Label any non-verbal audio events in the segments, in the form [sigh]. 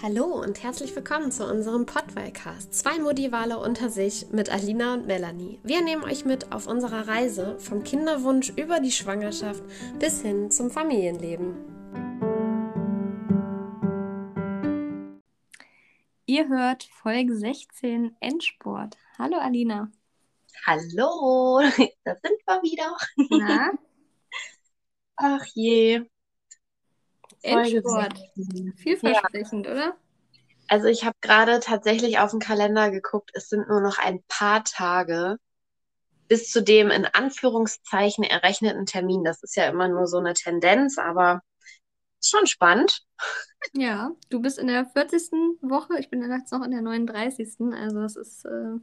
Hallo und herzlich willkommen zu unserem Podwellcast. Zwei Modivale unter sich mit Alina und Melanie. Wir nehmen euch mit auf unserer Reise vom Kinderwunsch über die Schwangerschaft bis hin zum Familienleben. Ihr hört Folge 16 Endsport. Hallo Alina. Hallo, [laughs] da sind wir wieder. Na? Ach je. Endsport. Vielversprechend, ja. oder? Also ich habe gerade tatsächlich auf den Kalender geguckt. Es sind nur noch ein paar Tage bis zu dem in Anführungszeichen errechneten Termin. Das ist ja immer nur so eine Tendenz, aber schon spannend. Ja, du bist in der 40. Woche, ich bin jetzt noch in der 39. Also es ist äh,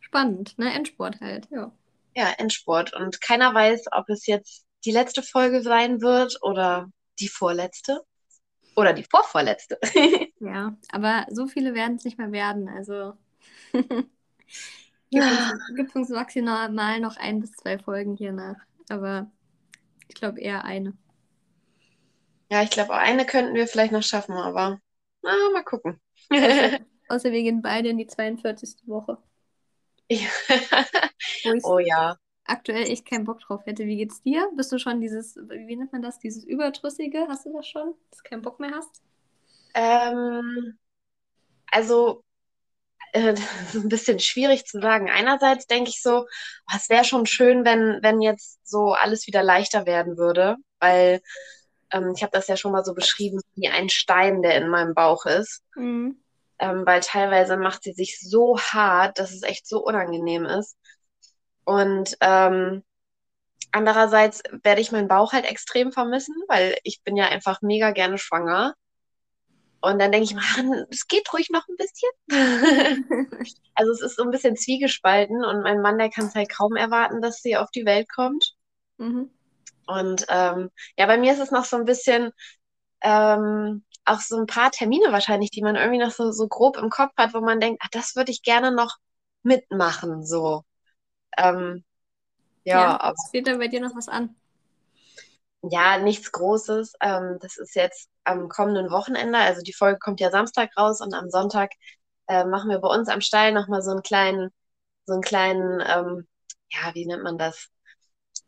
spannend, ne? Endsport halt, ja. Ja, Endsport. Und keiner weiß, ob es jetzt die letzte Folge sein wird oder die vorletzte oder die vorvorletzte. [laughs] ja, aber so viele werden es nicht mehr werden. Also [laughs] gibt, uns, gibt uns maximal noch ein bis zwei Folgen hier nach. Aber ich glaube eher eine. Ja, ich glaube, eine könnten wir vielleicht noch schaffen, aber na, mal gucken. Außer, [laughs] außer wir gehen beide in die 42. Woche. Ja. oh ja aktuell echt keinen Bock drauf hätte. Wie geht's dir? Bist du schon dieses, wie nennt man das, dieses Überdrüssige? Hast du das schon, dass du keinen Bock mehr hast? Ähm, also, äh, [laughs] ein bisschen schwierig zu sagen. Einerseits denke ich so, oh, es wäre schon schön, wenn, wenn jetzt so alles wieder leichter werden würde, weil ähm, ich habe das ja schon mal so beschrieben, wie ein Stein, der in meinem Bauch ist. Mhm. Ähm, weil teilweise macht sie sich so hart, dass es echt so unangenehm ist. Und ähm, andererseits werde ich meinen Bauch halt extrem vermissen, weil ich bin ja einfach mega gerne schwanger. Und dann denke ich, [laughs] man, es geht ruhig noch ein bisschen. [laughs] also es ist so ein bisschen zwiegespalten und mein Mann, der kann es halt kaum erwarten, dass sie auf die Welt kommt. Mhm. Und ähm, ja, bei mir ist es noch so ein bisschen ähm, auch so ein paar Termine wahrscheinlich, die man irgendwie noch so, so grob im Kopf hat, wo man denkt, ach, das würde ich gerne noch mitmachen, so. Ähm, ja, ja aber, steht da bei dir noch was an? Ja, nichts Großes. Ähm, das ist jetzt am kommenden Wochenende. Also die Folge kommt ja Samstag raus und am Sonntag äh, machen wir bei uns am Stall nochmal so einen kleinen, so einen kleinen, ähm, ja, wie nennt man das?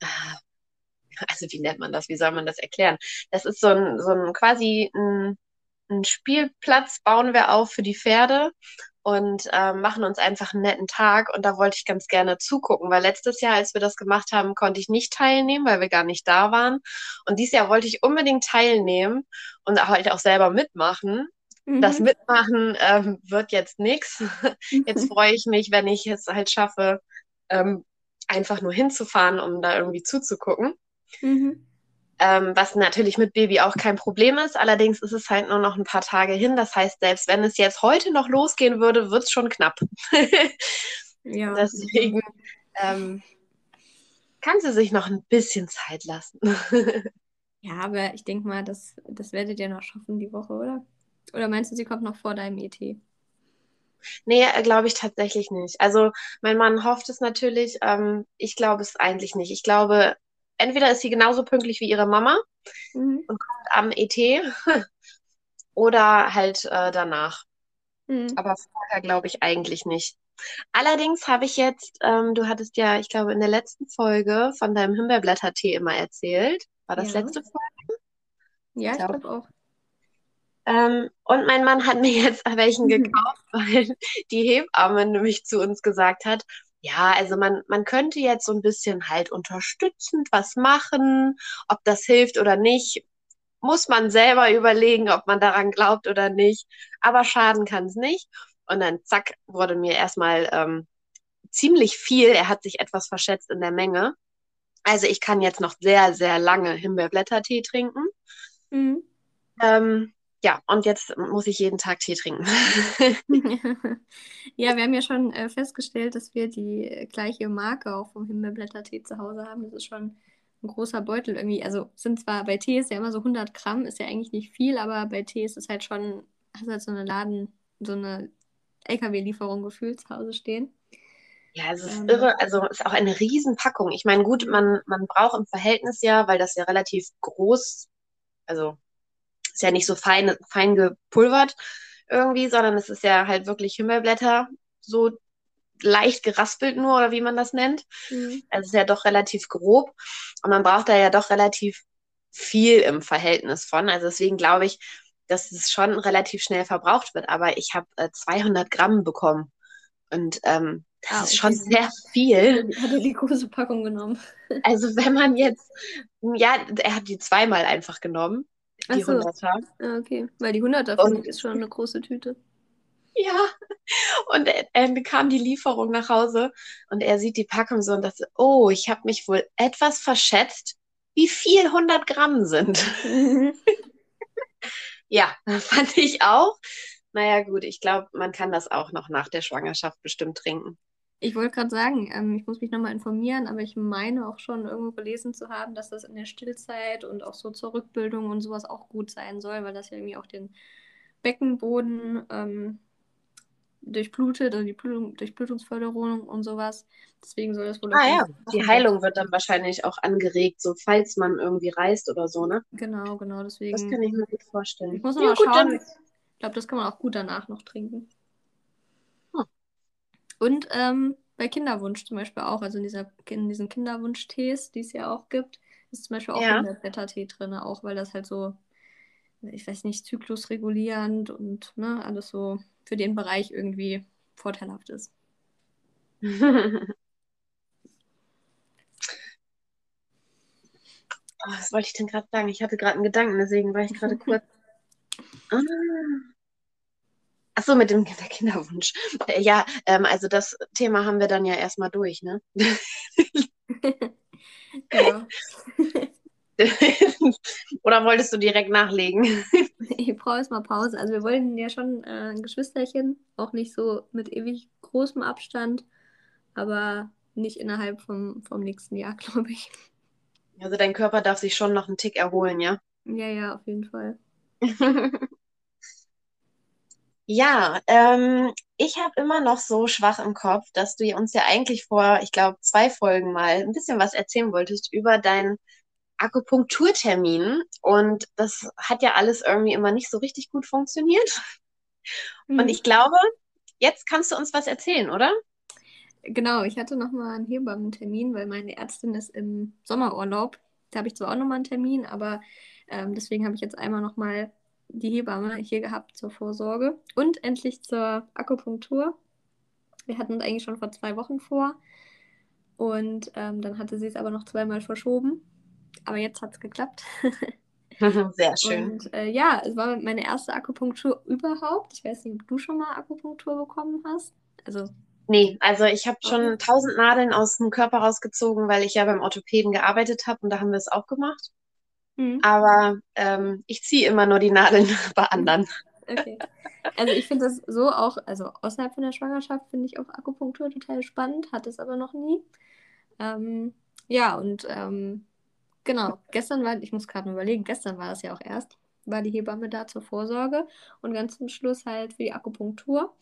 Äh, also wie nennt man das? Wie soll man das erklären? Das ist so ein, so ein quasi ein, ein Spielplatz bauen wir auf für die Pferde und äh, machen uns einfach einen netten Tag. Und da wollte ich ganz gerne zugucken, weil letztes Jahr, als wir das gemacht haben, konnte ich nicht teilnehmen, weil wir gar nicht da waren. Und dieses Jahr wollte ich unbedingt teilnehmen und halt auch selber mitmachen. Mhm. Das Mitmachen ähm, wird jetzt nichts. [laughs] Jetzt freue ich mich, wenn ich es halt schaffe, ähm, einfach nur hinzufahren, um da irgendwie zuzugucken. Mhm. Ähm, was natürlich mit Baby auch kein Problem ist. Allerdings ist es halt nur noch ein paar Tage hin. Das heißt, selbst wenn es jetzt heute noch losgehen würde, wird es schon knapp. [laughs] ja. Deswegen ähm, kann sie sich noch ein bisschen Zeit lassen. [laughs] ja, aber ich denke mal, das, das werdet ihr noch schaffen die Woche, oder? Oder meinst du, sie kommt noch vor deinem ET? Nee, äh, glaube ich tatsächlich nicht. Also mein Mann hofft es natürlich. Ähm, ich glaube es eigentlich nicht. Ich glaube, entweder ist sie genauso pünktlich wie ihre Mama mhm. und kommt am ET [laughs] oder halt äh, danach. Mhm. Aber vorher glaube ich eigentlich nicht. Allerdings habe ich jetzt, ähm, du hattest ja, ich glaube, in der letzten Folge von deinem Himbeerblättertee immer erzählt. War das ja. letzte Folge? Ja, ich glaube glaub auch. Ähm, und mein Mann hat mir jetzt [laughs] welchen [laughs] gekauft, weil die Hebamme nämlich zu uns gesagt hat, ja, also man, man könnte jetzt so ein bisschen halt unterstützend was machen, ob das hilft oder nicht, muss man selber überlegen, ob man daran glaubt oder nicht. Aber schaden kann es nicht. Und dann zack, wurde mir erstmal ähm, ziemlich viel. Er hat sich etwas verschätzt in der Menge. Also ich kann jetzt noch sehr, sehr lange Himbeerblättertee trinken. Mhm. Ähm, ja, und jetzt muss ich jeden Tag Tee trinken. [laughs] ja, wir haben ja schon äh, festgestellt, dass wir die gleiche Marke auch vom Himbeerblättertee zu Hause haben. Das ist schon ein großer Beutel irgendwie. Also sind zwar bei Tee ist ja immer so 100 Gramm, ist ja eigentlich nicht viel, aber bei Tee ist es halt schon, hast halt so eine Laden, so eine LKW-Lieferung gefühlt zu Hause stehen. Ja, es ist ähm, irre. Also ist auch eine Riesenpackung. Ich meine, gut, man, man braucht im Verhältnis ja, weil das ja relativ groß, also ist ja nicht so fein, fein gepulvert. irgendwie, sondern es ist ja halt wirklich Himmelblätter, so leicht geraspelt nur oder wie man das nennt. Mhm. Also es ist ja doch relativ grob und man braucht da ja doch relativ viel im Verhältnis von. Also deswegen glaube ich, dass es schon relativ schnell verbraucht wird. Aber ich habe äh, 200 Gramm bekommen und ähm, das Ah, ist schon sehr viel. Hat er die große Packung genommen? Also wenn man jetzt, ja, er hat die zweimal einfach genommen, die so. 100er. Ah, okay. Weil die 100er Und- ist schon eine große Tüte. Ja, und er- dann kam die Lieferung nach Hause und er sieht die Packung so und dachte, oh, ich habe mich wohl etwas verschätzt, wie viel 100 Gramm sind. [laughs] Ja, fand ich auch. Naja, gut, ich glaube, man kann das auch noch nach der Schwangerschaft bestimmt trinken. Ich wollte gerade sagen, ähm, ich muss mich nochmal informieren, aber ich meine auch schon irgendwo gelesen zu haben, dass das in der Stillzeit und auch so zur Rückbildung und sowas auch gut sein soll, weil das ja irgendwie auch den Beckenboden ähm, durchblutet, also die Blutung, Durchblutungsförderung und sowas. Deswegen soll das wohl Ah ja, die. Heilung wird dann wahrscheinlich auch angeregt, so falls man irgendwie reist oder so, ne? Genau, genau, Das deswegen. kann ich mir gut vorstellen. Ich muss ja, mal gut, schauen. dann. Ich glaube, das kann man auch gut danach noch trinken. Und ähm, bei Kinderwunsch zum Beispiel auch, also in, dieser, in diesen Kinderwunsch-Tees, die es ja auch gibt, ist zum Beispiel auch Ja. Himbeerblättertee drin, auch weil das halt so, ich weiß nicht, zyklusregulierend und ne, alles so für den Bereich irgendwie vorteilhaft ist. [laughs] Oh, was wollte ich denn gerade sagen? Ich hatte gerade einen Gedanken, deswegen war ich gerade kurz. [laughs] Ah. Ach so, mit dem der [laughs] Kinderwunsch. Äh, Ja, ähm, also das Thema haben wir dann ja erstmal durch, ne? Ja. [laughs] [laughs] Oder wolltest du direkt nachlegen? Ich brauche jetzt mal Pause. Also wir wollten ja schon äh, ein Geschwisterchen, auch nicht so mit ewig großem Abstand, aber nicht innerhalb vom, vom nächsten Jahr, glaube ich. Also dein Körper darf sich schon noch einen Tick erholen, ja? Ja, ja, auf jeden Fall. Ja, ähm, ich habe immer noch so schwach im Kopf, dass du uns ja eigentlich vor, ich glaube, zwei Folgen mal ein bisschen was erzählen wolltest über deinen Akupunkturtermin. Und das hat ja alles irgendwie immer nicht so richtig gut funktioniert. Mhm. Und ich glaube, jetzt kannst du uns was erzählen, oder? Genau, ich hatte nochmal einen Hebammentermin, weil meine Ärztin ist im Sommerurlaub. Da habe ich zwar auch nochmal einen Termin, aber ähm, deswegen habe ich jetzt einmal nochmal die Hebamme hier gehabt zur Vorsorge und endlich zur Akupunktur. Wir hatten es eigentlich schon vor zwei Wochen vor und ähm, dann hatte sie es aber noch zweimal verschoben. Aber jetzt hat es geklappt. [laughs] Sehr schön. Und äh, ja, es war meine erste Akupunktur überhaupt. Ich weiß nicht, ob du schon mal Akupunktur bekommen hast. Also, Nee, also ich habe schon tausend Nadeln aus dem Körper rausgezogen, weil ich ja beim Orthopäden gearbeitet habe und da haben wir es auch gemacht. Hm. Aber ähm, ich ziehe immer nur die Nadeln [laughs] bei anderen. Okay. Also ich finde das so auch, also außerhalb von der Schwangerschaft finde ich auch Akupunktur total spannend, hatte es aber noch nie. Ähm, ja, und ähm, genau, gestern war, ich muss gerade mal überlegen, gestern war das ja auch erst, war die Hebamme da zur Vorsorge und ganz zum Schluss halt für die Akupunktur.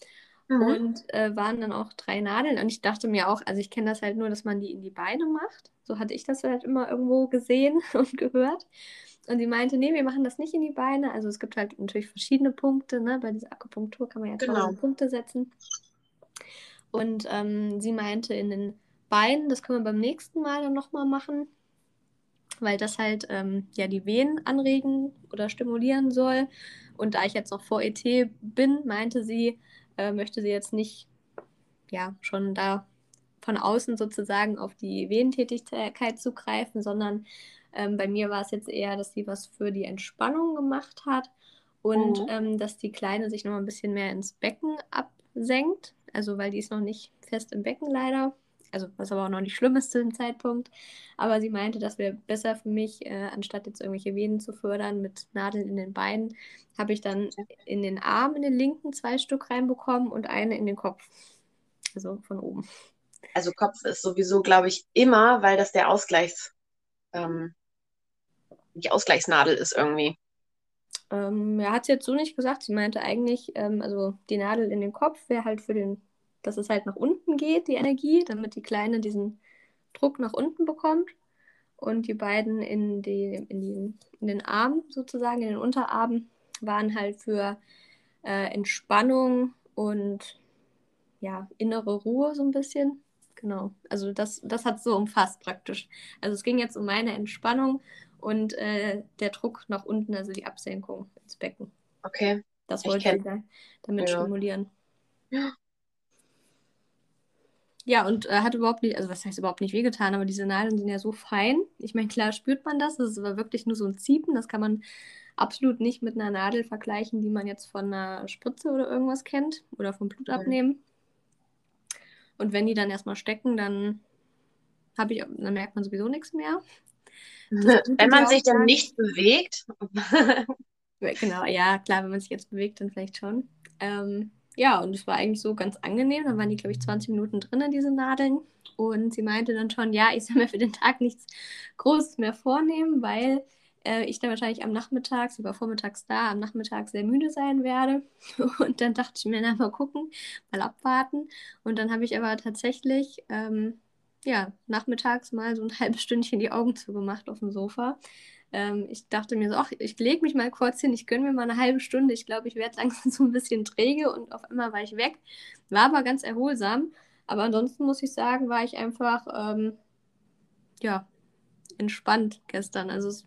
Mhm. Und äh, waren dann auch drei Nadeln. Und ich dachte mir auch, also ich kenne das halt nur, dass man die in die Beine macht. So hatte ich das halt immer irgendwo gesehen [laughs] und gehört. Und sie meinte, nee, wir machen das nicht in die Beine. Also es gibt halt natürlich verschiedene Punkte, ne? Bei dieser Akupunktur kann man ja Genau. Punkte setzen. Und ähm, sie meinte in den Beinen, das können wir beim nächsten Mal dann nochmal machen, weil das halt ähm, ja die Venen anregen oder stimulieren soll. Und da ich jetzt noch vor ET bin, meinte sie, äh, möchte sie jetzt nicht ja schon da von außen sozusagen auf die Venentätigkeit zugreifen, sondern ähm, bei mir war es jetzt eher, dass sie was für die Entspannung gemacht hat und Mhm. ähm, dass die Kleine sich noch ein bisschen mehr ins Becken absenkt. Also weil die ist noch nicht fest im Becken leider. Also was aber auch noch nicht schlimm ist zu dem Zeitpunkt. Aber sie meinte, das wäre besser für mich, äh, anstatt jetzt irgendwelche Venen zu fördern mit Nadeln in den Beinen, habe ich dann in den Arm, in den linken zwei Stück reinbekommen und eine in den Kopf. Also von oben. Also Kopf ist sowieso, glaube ich, immer, weil das der Ausgleichs, ähm, die Ausgleichsnadel ist irgendwie. Ähm, ja, hat sie jetzt so nicht gesagt. Sie meinte eigentlich, ähm, also die Nadel in den Kopf wäre halt für den, dass es halt nach unten geht, die Energie, damit die Kleine diesen Druck nach unten bekommt. Und die beiden in, die, in, die, in den Arm sozusagen, in den Unterarm, waren halt für äh, Entspannung und ja, innere Ruhe so ein bisschen. Genau. Also das, das hat so umfasst praktisch. Also es ging jetzt um meine Entspannung und äh, der Druck nach unten, also die Absenkung ins Becken. Okay. Das Ich wollte ich da, damit Ja. stimulieren. Ja. Ja, und äh, hat überhaupt nicht, also was heißt überhaupt nicht wehgetan, aber diese Nadeln sind ja so fein. Ich meine, klar spürt man das, das ist aber wirklich nur so ein Ziepen. Das kann man absolut nicht mit einer Nadel vergleichen, die man jetzt von einer Spritze oder irgendwas kennt oder vom Blut Mhm. abnehmen. Und wenn die dann erstmal stecken, dann habe ich, dann merkt man sowieso nichts mehr. [laughs] Wenn man sich dann nicht bewegt. [laughs] Genau, ja, klar, wenn man sich jetzt bewegt, dann vielleicht schon. Ähm, ja, und es war eigentlich so ganz angenehm. Dann waren die, glaube ich, 20 Minuten drin, diese Nadeln. Und sie meinte dann schon, ja, ich soll mir für den Tag nichts Großes mehr vornehmen, weil äh, ich dann wahrscheinlich am Nachmittag, sie war vormittags da, am Nachmittag sehr müde sein werde. [laughs] Und dann dachte ich mir, na, mal gucken, mal abwarten. Und dann habe ich aber tatsächlich, ähm, ja, nachmittags mal so ein halbes Stündchen die Augen zugemacht auf dem Sofa. Ähm, ich dachte mir so, ach, ich lege mich mal kurz hin, ich gönne mir mal eine halbe Stunde. Ich glaube, ich werde [laughs] langsam so ein bisschen träge und auf einmal war ich weg. War aber ganz erholsam. Aber ansonsten muss ich sagen, war ich einfach, ähm, ja, entspannt gestern. Also es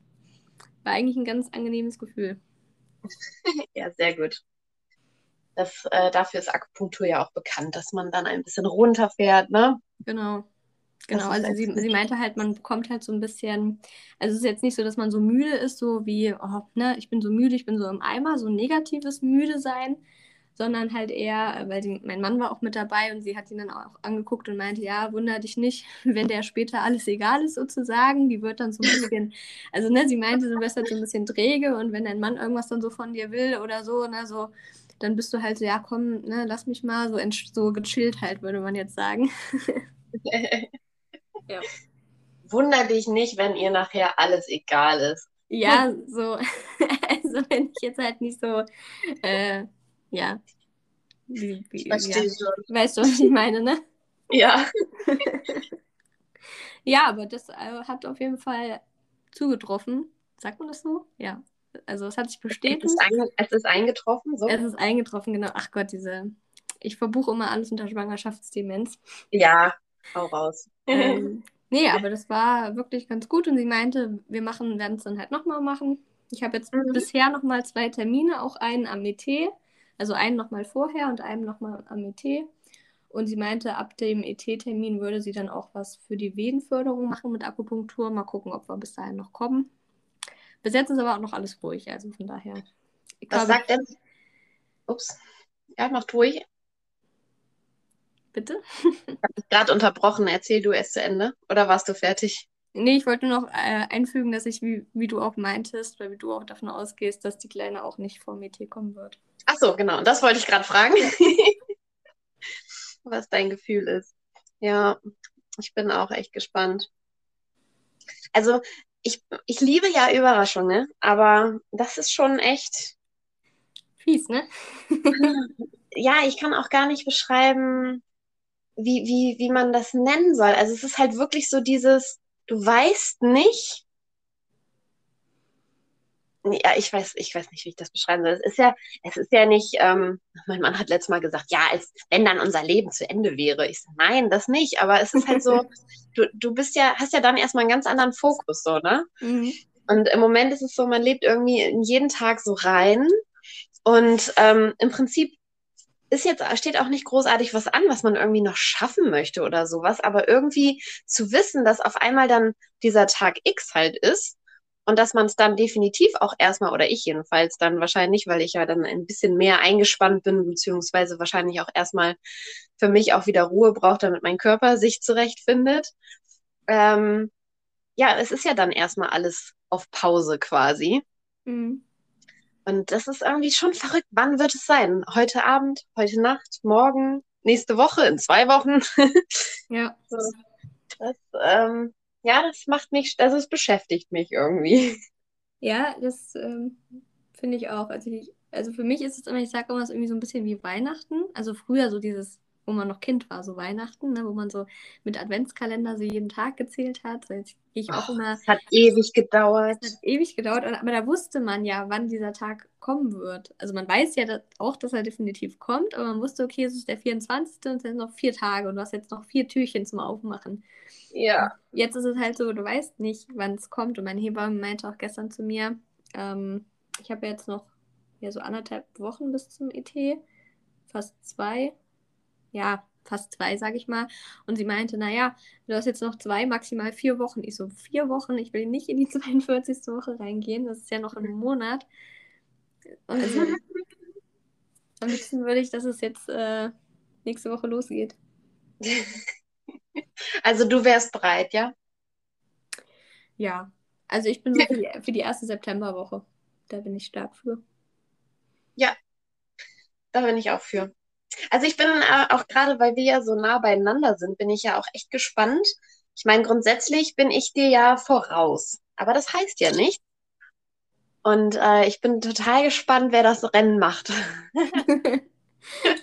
war eigentlich ein ganz angenehmes Gefühl. [laughs] Ja, sehr gut. Das, äh, dafür ist Akupunktur ja auch bekannt, dass man dann ein bisschen runterfährt, ne? Genau. Genau, also sie, sie meinte halt, man bekommt halt so ein bisschen, also es ist jetzt nicht so, dass man so müde ist, so wie, oh, ne, ich bin so müde, ich bin so im Eimer, so ein negatives müde sein, sondern halt eher, weil sie, mein Mann war auch mit dabei und sie hat ihn dann auch angeguckt und meinte, ja, wunder dich nicht, [laughs] wenn der später alles egal ist sozusagen, die wird dann so ein bisschen, also ne, sie meinte, du wirst halt so ein bisschen träge und wenn dein Mann irgendwas dann so von dir will oder so, ne, so, dann bist du halt so, ja, komm, ne, lass mich mal, so, so gechillt halt, würde man jetzt sagen. [laughs] [laughs] Ja. Wunder dich nicht, wenn ihr nachher alles egal ist. Ja, so, [laughs] also wenn ich jetzt halt nicht so, äh, ja, wie, wie, ja, schon. weißt du, was ich meine, ne? Ja. [laughs] Ja, aber das äh, hat auf jeden Fall zugetroffen. Sagt man das so? Ja. Also es hat sich Es bestätigt. ist, einge es ist eingetroffen, so. Es ist eingetroffen, genau. Ach Gott, diese. Ich verbuche immer alles unter Schwangerschaftsdemenz. Ja, hau raus. [laughs] Ähm, nee, aber das war wirklich ganz gut und sie meinte, wir machen, werden es dann halt nochmal machen. Ich habe jetzt Mhm. bisher nochmal zwei Termine, auch einen am ET, also einen nochmal vorher und einen nochmal am ET. Und sie meinte, ab dem ET-Termin würde sie dann auch was für die Venenförderung machen mit Akupunktur. Mal gucken, ob wir bis dahin noch kommen. Bis jetzt ist aber auch noch alles ruhig, also von daher. Ich Was glaube, sagt denn? Ups. Ja, mach durch. Bitte? Gerade unterbrochen. Erzähl du erst zu Ende. Oder warst du fertig? Nee, ich wollte nur noch äh, einfügen, dass ich, wie, wie du auch meintest, wie du auch davon ausgehst, dass die Kleine auch nicht vom ET kommen wird. Ach so, genau. Das wollte ich gerade fragen. [laughs] Was dein Gefühl ist. Ja, ich bin auch echt gespannt. Also, ich, ich liebe ja Überraschungen, ne? aber das ist schon echt. Fies, ne? [laughs] Ja, ich kann auch gar nicht beschreiben, wie, wie, wie man das nennen soll. Also, es ist halt wirklich so dieses, du weißt nicht. Ja, ich weiß, ich weiß nicht, wie ich das beschreiben soll. Es ist ja, es ist ja nicht, ähm, mein Mann hat letztes Mal gesagt, ja, als wenn dann unser Leben zu Ende wäre. Ich so, nein, das nicht. Aber es ist halt so, [laughs] du, du bist ja, hast ja dann erstmal einen ganz anderen Fokus, so, ne? Mhm. Und im Moment ist es so, man lebt irgendwie in jeden Tag so rein. Und ähm, im Prinzip ist jetzt, steht auch nicht großartig was an, was man irgendwie noch schaffen möchte oder sowas. Aber irgendwie zu wissen, dass auf einmal dann dieser Tag X halt ist und dass man es dann definitiv auch erstmal, oder ich jedenfalls dann wahrscheinlich, weil ich ja dann ein bisschen mehr eingespannt bin, beziehungsweise wahrscheinlich auch erstmal für mich auch wieder Ruhe braucht, damit mein Körper sich zurechtfindet. Ähm, ja, es ist ja dann erstmal alles auf Pause quasi. Mhm. Und das ist irgendwie schon verrückt. Wann wird es sein? Heute Abend, heute Nacht, morgen, nächste Woche, in zwei Wochen? [laughs] Ja. So. Das, ähm, ja, das macht mich, also es beschäftigt mich irgendwie. Ja, das ähm, finde ich auch. Also, ich, also für mich ist es immer, ich sage immer, es ist irgendwie so ein bisschen wie Weihnachten. Also früher so dieses wo man noch Kind war, so Weihnachten, ne, wo man so mit Adventskalender so jeden Tag gezählt hat. So jetzt gehe ich auch Oh, immer. es hat ewig gedauert. Es hat ewig gedauert, aber da wusste man ja, wann dieser Tag kommen wird. Also man weiß ja dass, auch, dass er definitiv kommt, aber man wusste, okay, es ist der 24. und es sind noch vier Tage und du hast jetzt noch vier Türchen zum Aufmachen. Ja. Jetzt ist es halt so, du weißt nicht, wann es kommt. Und meine Hebamme meinte auch gestern zu mir, ähm, ich habe jetzt noch ja, so anderthalb Wochen bis zum ET, fast zwei. Ja, fast zwei, sage ich mal. Und sie meinte, naja, du hast jetzt noch zwei, maximal vier Wochen. Ich so, vier Wochen? Ich will nicht in die [laughs] 42. Woche reingehen. Das ist ja noch ein Monat. Also, [laughs] am liebsten würde ich, dass es jetzt äh, nächste Woche losgeht. [laughs] Also du wärst bereit, ja? Ja, also ich bin so für die, für die erste Septemberwoche. Da bin ich stark für. Da bin ich auch für. Also ich bin äh, auch gerade, weil wir ja so nah beieinander sind, bin ich ja auch echt gespannt. Ich meine, grundsätzlich bin ich dir ja voraus, aber das heißt ja nicht. Und äh, ich bin total gespannt, wer das Rennen macht. [laughs]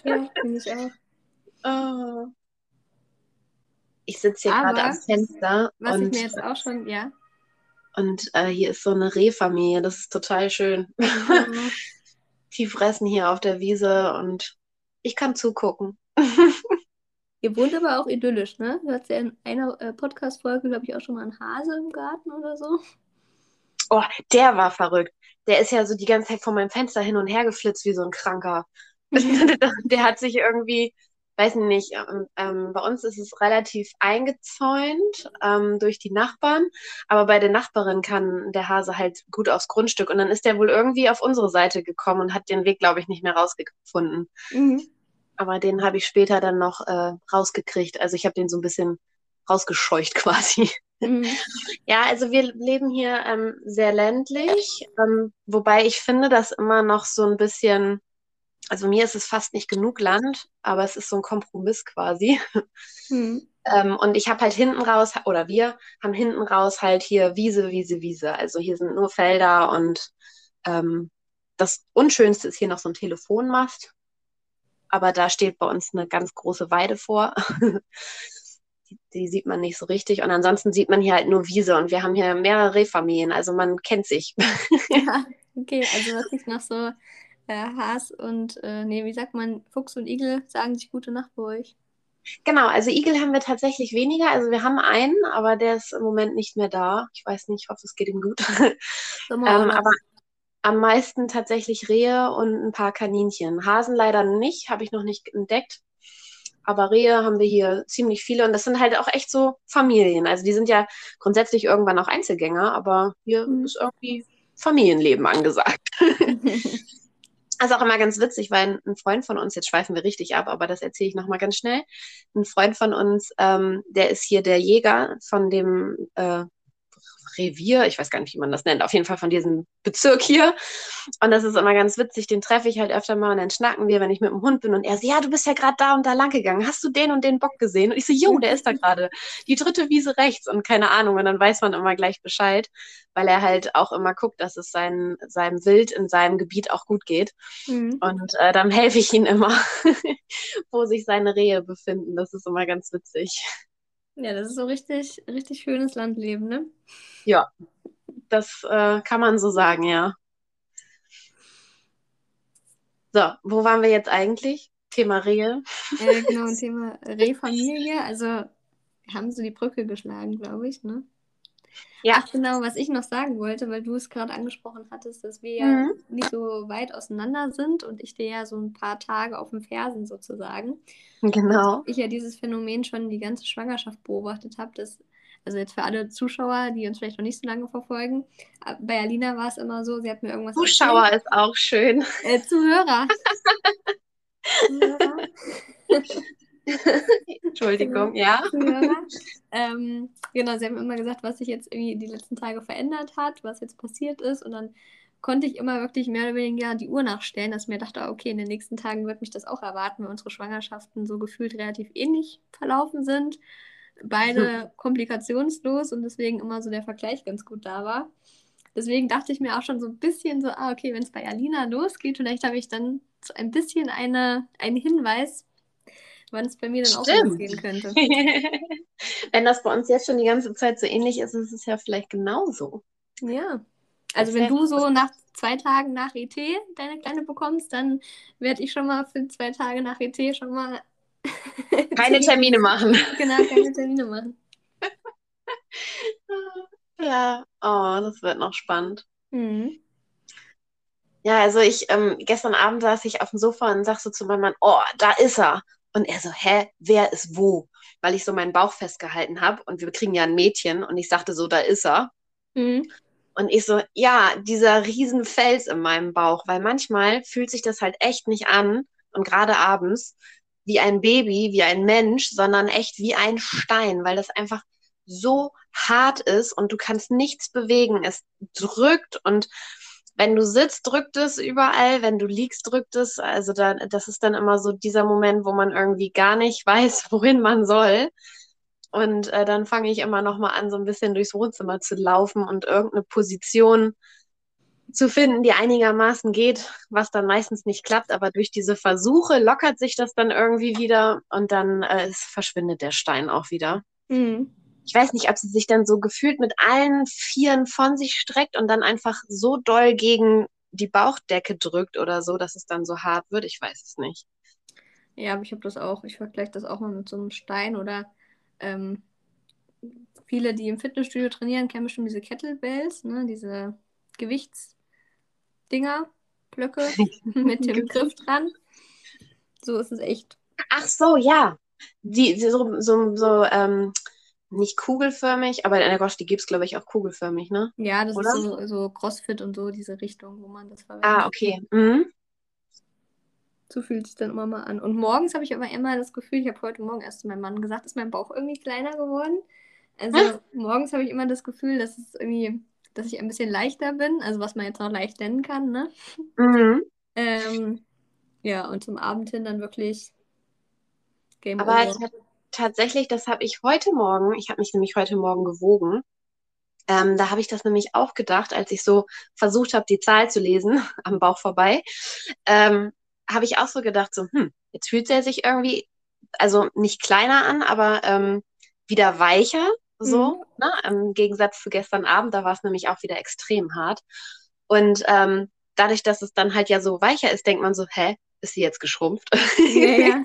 Ja, bin ich auch. [laughs] Oh. Ich sitze hier gerade am Fenster Was ich und, mir jetzt auch schon, ja. und äh, hier ist so eine Rehfamilie. Das ist total schön. [laughs] Die fressen hier auf der Wiese und ich kann zugucken. [laughs] Ihr wohnt aber auch idyllisch, ne? Du hast ja in einer äh, Podcast-Folge, glaube ich, auch schon mal einen Hase im Garten oder so. Oh, der war verrückt. Der ist ja so die ganze Zeit vor meinem Fenster hin und her geflitzt wie so ein Kranker. [laughs] [laughs] Der hat sich irgendwie, weiß nicht, ähm, ähm, bei uns ist es relativ eingezäunt ähm, durch die Nachbarn, aber bei der Nachbarin kann der Hase halt gut aufs Grundstück und dann ist der wohl irgendwie auf unsere Seite gekommen und hat den Weg, glaube ich, nicht mehr rausgefunden. Mhm. Aber den habe ich später dann noch äh, rausgekriegt. Also ich habe den so ein bisschen rausgescheucht [laughs] quasi. Mhm. Ja, also wir leben hier ähm, sehr ländlich, ähm, wobei ich finde, dass immer noch so ein bisschen, also mir ist es fast nicht genug Land, aber es ist so ein Kompromiss quasi. Mhm. [laughs] Ähm, und ich habe halt hinten raus, oder wir haben hinten raus halt hier Wiese, Wiese, Wiese. Also hier sind nur Felder und ähm, das Unschönste ist hier noch so ein Telefonmast. Aber da steht bei uns eine ganz große Weide vor. [laughs] Die, die sieht man nicht so richtig. Und ansonsten sieht man hier halt nur Wiese. Und wir haben hier mehrere Rehfamilien. Also man kennt sich. [laughs] Ja, okay, also was ich noch so äh, Has und, äh, nee, wie sagt man, Fuchs und Igel sagen sich gute Nacht bei euch. Genau, also Igel haben wir tatsächlich weniger. Also wir haben einen, aber der ist im Moment nicht mehr da. Ich weiß nicht, ich hoffe, es geht ihm gut. [laughs] Ähm, aber am meisten tatsächlich Rehe und ein paar Kaninchen. Hasen leider nicht, habe ich noch nicht entdeckt. Aber Rehe haben wir hier ziemlich viele und das sind halt auch echt so Familien. Also die sind ja grundsätzlich irgendwann auch Einzelgänger, aber hier Mhm. ist irgendwie Familienleben angesagt. [laughs] Das ist auch immer ganz witzig, weil ein- ein Freund von uns, jetzt schweifen wir richtig ab, aber das erzähle ich nochmal ganz schnell. Ein Freund von uns, ähm, der ist hier der Jäger von dem äh, Revier, ich weiß gar nicht, wie man das nennt, auf jeden Fall von diesem Bezirk hier. Und das ist immer ganz witzig, den treffe ich halt öfter mal und dann schnacken wir, wenn ich mit dem Hund bin und er so, ja, du bist ja gerade da und da lang gegangen, hast du den und den Bock gesehen? Und ich so, jo, der ist da [laughs] gerade, die dritte Wiese rechts und keine Ahnung und dann weiß man immer gleich Bescheid, weil er halt auch immer guckt, dass es sein, seinem Wild in seinem Gebiet auch gut geht. Mhm. Und äh, dann [laughs] helfe ich ihm immer, [laughs] wo sich seine Rehe befinden. Das ist immer ganz witzig. Ja, das ist so richtig, richtig schönes Landleben, ne? Ja, das äh, kann man so sagen, ja. So, wo waren wir jetzt eigentlich? Thema Rehe. Äh, genau, [laughs] Thema Rehfamilie. Also haben sie die Brücke geschlagen, glaube ich, ne? Ja. Ach, genau, was ich noch sagen wollte, weil du es gerade angesprochen hattest, dass wir ja Mhm. nicht so weit auseinander sind und ich dir ja so ein paar Tage auf dem Fersen sozusagen. Genau. Ich ja dieses Phänomen schon die ganze Schwangerschaft beobachtet habe, dass, also jetzt für alle Zuschauer, die uns vielleicht noch nicht so lange verfolgen, äh, bei Alina war es immer so, sie hat mir irgendwas Zuschauer ist auch schön. erzählt. Äh, Zuhörer. [laughs] Zuhörer. [laughs] Entschuldigung, ja. Zuhörer. [laughs] ähm, genau, sie haben immer gesagt, was sich jetzt irgendwie die letzten Tage verändert hat, was jetzt passiert ist. Und dann konnte ich immer wirklich mehr oder weniger die Uhr nachstellen, dass ich mir dachte, okay, in den nächsten Tagen wird mich das auch erwarten, weil unsere Schwangerschaften so gefühlt relativ ähnlich verlaufen sind. Beide [laughs] komplikationslos und deswegen immer so der Vergleich ganz gut da war. Deswegen dachte ich mir auch schon so ein bisschen so, ah, okay, wenn es bei Alina losgeht, vielleicht habe ich dann so ein bisschen eine, einen Hinweis, wann es bei mir dann auch Stimmt. losgehen könnte. [laughs] Wenn das bei uns jetzt schon die ganze Zeit so ähnlich ist, ist es ja vielleicht genauso. Ja. Also wenn du so nach zwei Tagen nach ET deine Kleine bekommst, dann werde ich schon mal für zwei Tage nach ET schon mal [laughs] Keine Termine machen. genau keine Termine machen. [laughs] Ja, oh, das wird noch spannend. Mhm. Ja, also ich, ähm, gestern Abend saß ich auf dem Sofa und sag so zu meinem Mann, oh, da ist er. Und er so, hä, wer ist wo? Weil ich so meinen Bauch festgehalten habe und wir kriegen ja ein Mädchen und ich sagte so, da ist er. Mhm. Und ich so, ja, dieser riesen Fels in meinem Bauch, weil manchmal fühlt sich das halt echt nicht an und gerade abends wie ein Baby, wie ein Mensch, sondern echt wie ein Stein, weil das einfach so hart ist und du kannst nichts bewegen. Es drückt und wenn du sitzt, drückt es überall, wenn du liegst, drückt es. Also da, das ist dann immer so dieser Moment, wo man irgendwie gar nicht [laughs] weiß, wohin man soll. Und äh, dann fange ich immer noch mal an, so ein bisschen durchs Wohnzimmer zu laufen und irgendeine Position zu finden, die einigermaßen geht, was dann meistens nicht klappt. Aber durch diese Versuche lockert sich das dann irgendwie wieder und dann äh, verschwindet der Stein auch wieder. Mhm. Ich weiß nicht, ob sie sich dann so gefühlt mit allen Vieren von sich streckt und dann einfach so doll gegen die Bauchdecke drückt oder so, dass es dann so hart wird. Ich weiß es nicht. Ja, aber ich habe das auch. Ich vergleiche das auch mal mit so einem Stein oder ähm, viele, die im Fitnessstudio trainieren, kennen bestimmt diese Kettlebells, ne? diese Gewichtsdinger, Blöcke [laughs] mit dem Griff dran. So ist es echt. Ach so, ja. Die, die so, so, so ähm, nicht kugelförmig, aber in der Gosch, die gibt es, glaube ich, auch kugelförmig, ne? Ja, das Oder? ist so, so Crossfit und so, diese Richtung, wo man das verwendet. Ah, okay. Mhm. So fühlt sich dann immer mal an. Und morgens habe ich aber immer das Gefühl, ich habe heute Morgen erst zu meinem Mann gesagt, ist mein Bauch irgendwie kleiner geworden. Also Hm? morgens habe ich immer das Gefühl, dass es irgendwie, dass ich ein bisschen leichter bin, also was man jetzt noch leicht nennen kann, ne? Mhm. Ähm, ja, und zum Abend hin dann wirklich Game Aber Over. ta- tatsächlich, das habe ich heute Morgen, ich habe mich nämlich heute Morgen gewogen. Ähm, da habe ich das nämlich auch gedacht, als ich so versucht habe, die Zahl zu lesen, [laughs] am Bauch vorbei, ähm, habe ich auch so gedacht, so, hm, jetzt fühlt er sich irgendwie, also nicht kleiner an, aber ähm, wieder weicher, so, ne? Im Gegensatz zu gestern Abend, da war es nämlich auch wieder extrem hart. Und ähm, dadurch, dass es dann halt ja so weicher ist, denkt man so, hä, ist sie jetzt geschrumpft? Ja, ja.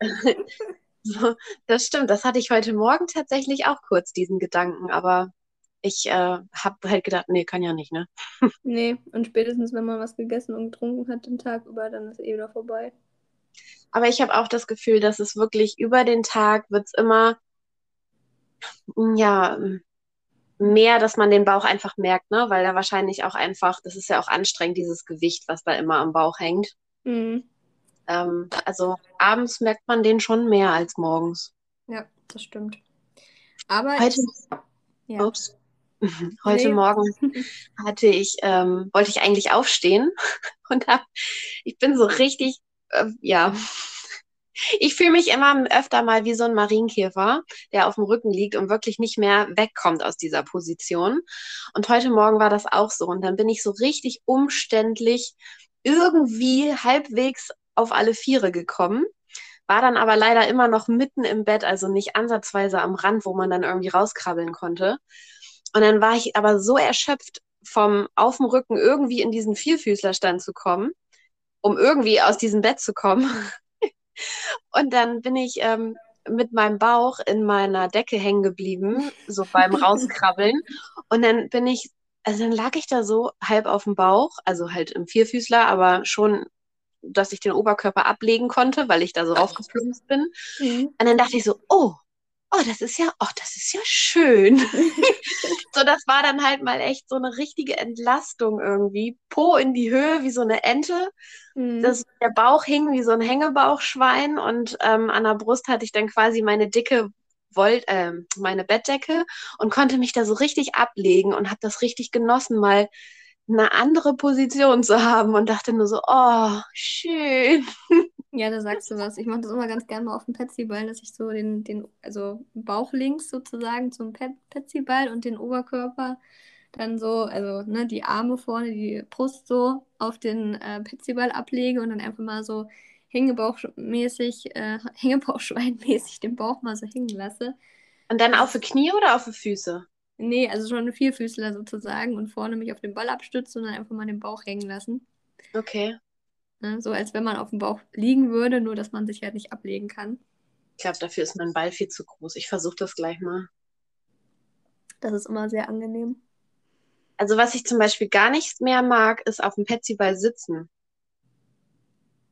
[laughs] [laughs] So, das stimmt, das hatte ich heute Morgen tatsächlich auch kurz, diesen Gedanken, aber ich äh, habe halt gedacht, nee, kann ja nicht, ne? [laughs] Nee, und spätestens, wenn man was gegessen und getrunken hat den Tag über, dann ist eh wieder vorbei. Aber ich habe auch das Gefühl, dass es wirklich über den Tag wird's immer, ja, mehr, dass man den Bauch einfach merkt, ne? Weil da wahrscheinlich auch einfach, das ist ja auch anstrengend, dieses Gewicht, was da immer am Bauch hängt. Mhm. Ähm, also abends merkt man den schon mehr als morgens. Ja, das stimmt. Aber Heute, ja. ups, [laughs] heute Nee. Morgen hatte ich, ähm, wollte ich eigentlich aufstehen [laughs] und hab, ich bin so richtig, äh, ja, ich fühle mich immer öfter mal wie so ein Marienkäfer, der auf dem Rücken liegt und wirklich nicht mehr wegkommt aus dieser Position. Und heute Morgen war das auch so. Und dann bin ich so richtig umständlich irgendwie halbwegs auf alle Viere gekommen. War dann aber leider immer noch mitten im Bett, also nicht ansatzweise am Rand, wo man dann irgendwie rauskrabbeln konnte. Und dann war ich aber so erschöpft vom auf dem Rücken irgendwie in diesen Vierfüßlerstand zu kommen, um irgendwie aus diesem Bett zu kommen. [laughs] Und dann bin ich ähm, mit meinem Bauch in meiner Decke hängen geblieben, so beim Rauskrabbeln. [laughs] Und dann bin ich, also dann lag ich da so halb auf dem Bauch, also halt im Vierfüßler, aber schon, dass ich den Oberkörper ablegen konnte, weil ich da so raufgeplumpst bin. Mhm. Und dann dachte ich so, oh, oh, das ist ja, oh, das ist ja schön. [laughs] so, das war dann halt mal echt so eine richtige Entlastung irgendwie. Po in die Höhe wie so eine Ente. Mhm. Das, der Bauch hing wie so ein Hängebauchschwein und ähm, an der Brust hatte ich dann quasi meine dicke Woll, ähm, meine Bettdecke und konnte mich da so richtig ablegen und habe das richtig genossen, mal eine andere Position zu haben und dachte nur so, oh, schön. [laughs] Ja, da sagst du was. Ich mache das immer ganz gerne mal auf dem Petsyball, dass ich so den, den also Bauch links sozusagen zum Pet Petsyball und den Oberkörper dann so, also ne, die Arme vorne, die Brust so auf den äh, Petsyball ablege und dann einfach mal so Hängebauchmäßig, äh, [laughs] Hängebauchschweinmäßig den Bauch mal so hängen lasse. Und dann auf die Knie oder auf die Füße? Nee, also schon eine Vierfüßler sozusagen und vorne mich auf den Ball abstützen und dann einfach mal den Bauch hängen lassen. Okay. Ne? So als wenn man auf dem Bauch liegen würde, nur dass man sich halt nicht ablegen kann. Ich glaube, dafür ist mein Ball viel zu groß. Ich versuche das gleich mal. Das ist immer sehr angenehm. Also was ich zum Beispiel gar nicht mehr mag, ist auf dem Petsyball sitzen.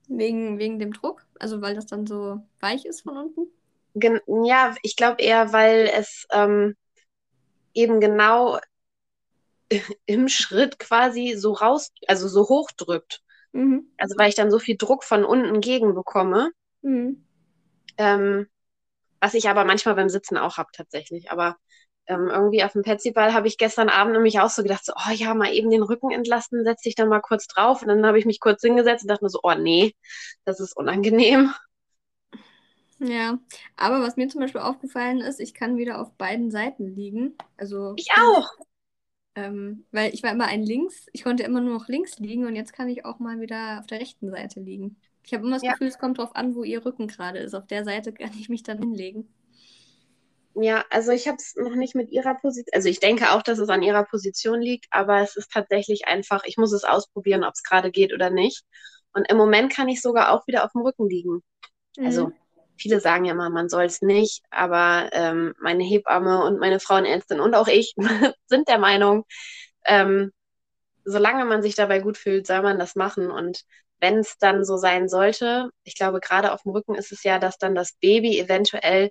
Wegen, wegen dem Druck? Also weil das dann so weich ist von unten? Gen ja, ich glaube eher, weil es ähm, eben genau im Schritt quasi so raus, also so hoch drückt. Mhm. Also weil ich dann so viel Druck von unten gegen bekomme. Mhm. Ähm, was ich aber manchmal beim Sitzen auch habe tatsächlich. Aber ähm, irgendwie auf dem Petsyball habe ich gestern Abend nämlich auch so gedacht, so, oh ja, mal eben den Rücken entlasten, setz dich dann mal kurz drauf. Und dann habe ich mich kurz hingesetzt und dachte mir so, oh nee, das ist unangenehm. Ja, aber was mir zum Beispiel aufgefallen ist, ich kann wieder auf beiden Seiten liegen. Also Ich auch. ähm, weil ich war immer ein links, ich konnte immer nur noch links liegen und jetzt kann ich auch mal wieder auf der rechten Seite liegen. Ich habe immer das Ja. Gefühl, es kommt drauf an, wo ihr Rücken gerade ist. Auf der Seite kann ich mich dann hinlegen. Ja, also ich habe es noch nicht mit ihrer Position, also ich denke auch, dass es an ihrer Position liegt, aber es ist tatsächlich einfach, ich muss es ausprobieren, ob es gerade geht oder nicht. Und im Moment kann ich sogar auch wieder auf dem Rücken liegen. Also Mhm. Viele sagen ja immer, man soll es nicht, aber ähm, meine Hebamme und meine Frauenärztin und auch ich [laughs] sind der Meinung, ähm, solange man sich dabei gut fühlt, soll man das machen. Und wenn es dann so sein sollte, ich glaube, gerade auf dem Rücken ist es ja, dass dann das Baby eventuell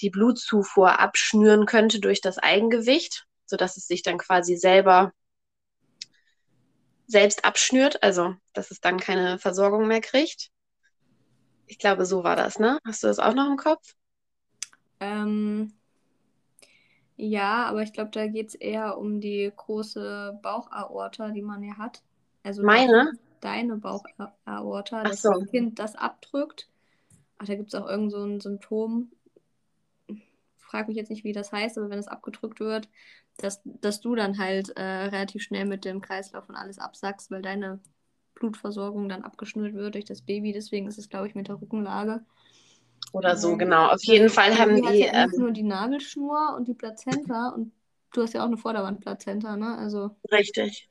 die Blutzufuhr abschnüren könnte durch das Eigengewicht, sodass es sich dann quasi selber selbst abschnürt, also dass es dann keine Versorgung mehr kriegt. Ich glaube, so war das, ne? Hast du das auch noch im Kopf? Ähm, ja, aber ich glaube, da geht es eher um die große Bauchaorta, die man ja hat. Also Meine? deine Bauchaorta, dass so. das Kind das abdrückt. Ach, da gibt es auch irgend so ein Symptom. Frag mich jetzt nicht, wie das heißt, aber wenn es abgedrückt wird, dass, dass du dann halt äh, relativ schnell mit dem Kreislauf und alles absackst, weil deine Blutversorgung dann abgeschnürt wird durch das Baby. Deswegen ist es, glaube ich, mit der Rückenlage. Oder so, Ja. genau. Auf jeden Fall haben Die hat ja ähm, nur die Nabelschnur und die Plazenta und du hast ja auch eine Vorderwandplazenta, ne? Also richtig.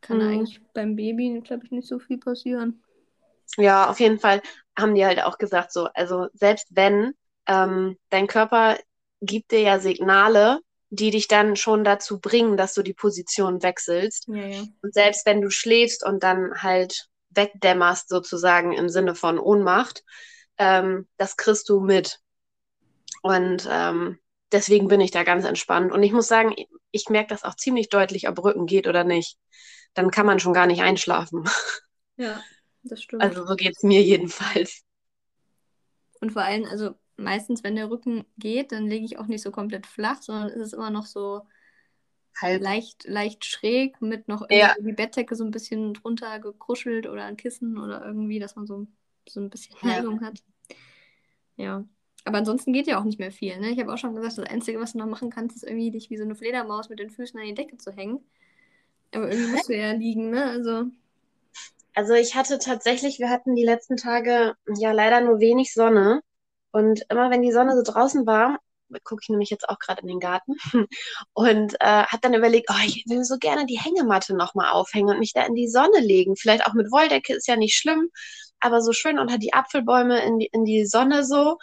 kann Mhm. eigentlich beim Baby, glaube ich, nicht so viel passieren. Ja, auf jeden Fall haben die halt auch gesagt, so, also selbst wenn ähm, dein Körper gibt dir ja Signale, die dich dann schon dazu bringen, dass du die Position wechselst. Ja, ja. Und selbst wenn du schläfst und dann halt wegdämmerst, sozusagen im Sinne von Ohnmacht, ähm, das kriegst du mit. Und ähm, deswegen bin ich da ganz entspannt. Und ich muss sagen, ich, merke das auch ziemlich deutlich, ob Rücken geht oder nicht. Dann kann man schon gar nicht einschlafen. Ja, das stimmt. Also so geht's mir jedenfalls. Und vor allem, also meistens, wenn der Rücken geht, dann lege ich auch nicht so komplett flach, sondern ist es immer noch so Halb. leicht, leicht schräg mit noch irgendwie Ja. die Bettdecke so ein bisschen drunter gekruschelt oder ein Kissen oder irgendwie, dass man so, so ein bisschen Ja. Neigung hat. Ja. Aber ansonsten geht ja auch nicht mehr viel, ne? Ich habe auch schon gesagt, das Einzige, was du noch machen kannst, ist irgendwie dich wie so eine Fledermaus mit den Füßen an die Decke zu hängen. Aber irgendwie musst du ja liegen, ne? Also, Also ich hatte tatsächlich, wir hatten die letzten Tage ja leider nur wenig Sonne. Und immer wenn die Sonne so draußen war, gucke ich nämlich jetzt auch gerade in den Garten [laughs] und äh, habe dann überlegt, oh, ich will so gerne die Hängematte nochmal aufhängen und mich da in die Sonne legen. Vielleicht auch mit Wolldecke ist ja nicht schlimm, aber so schön unter die Apfelbäume in die, in die Sonne so.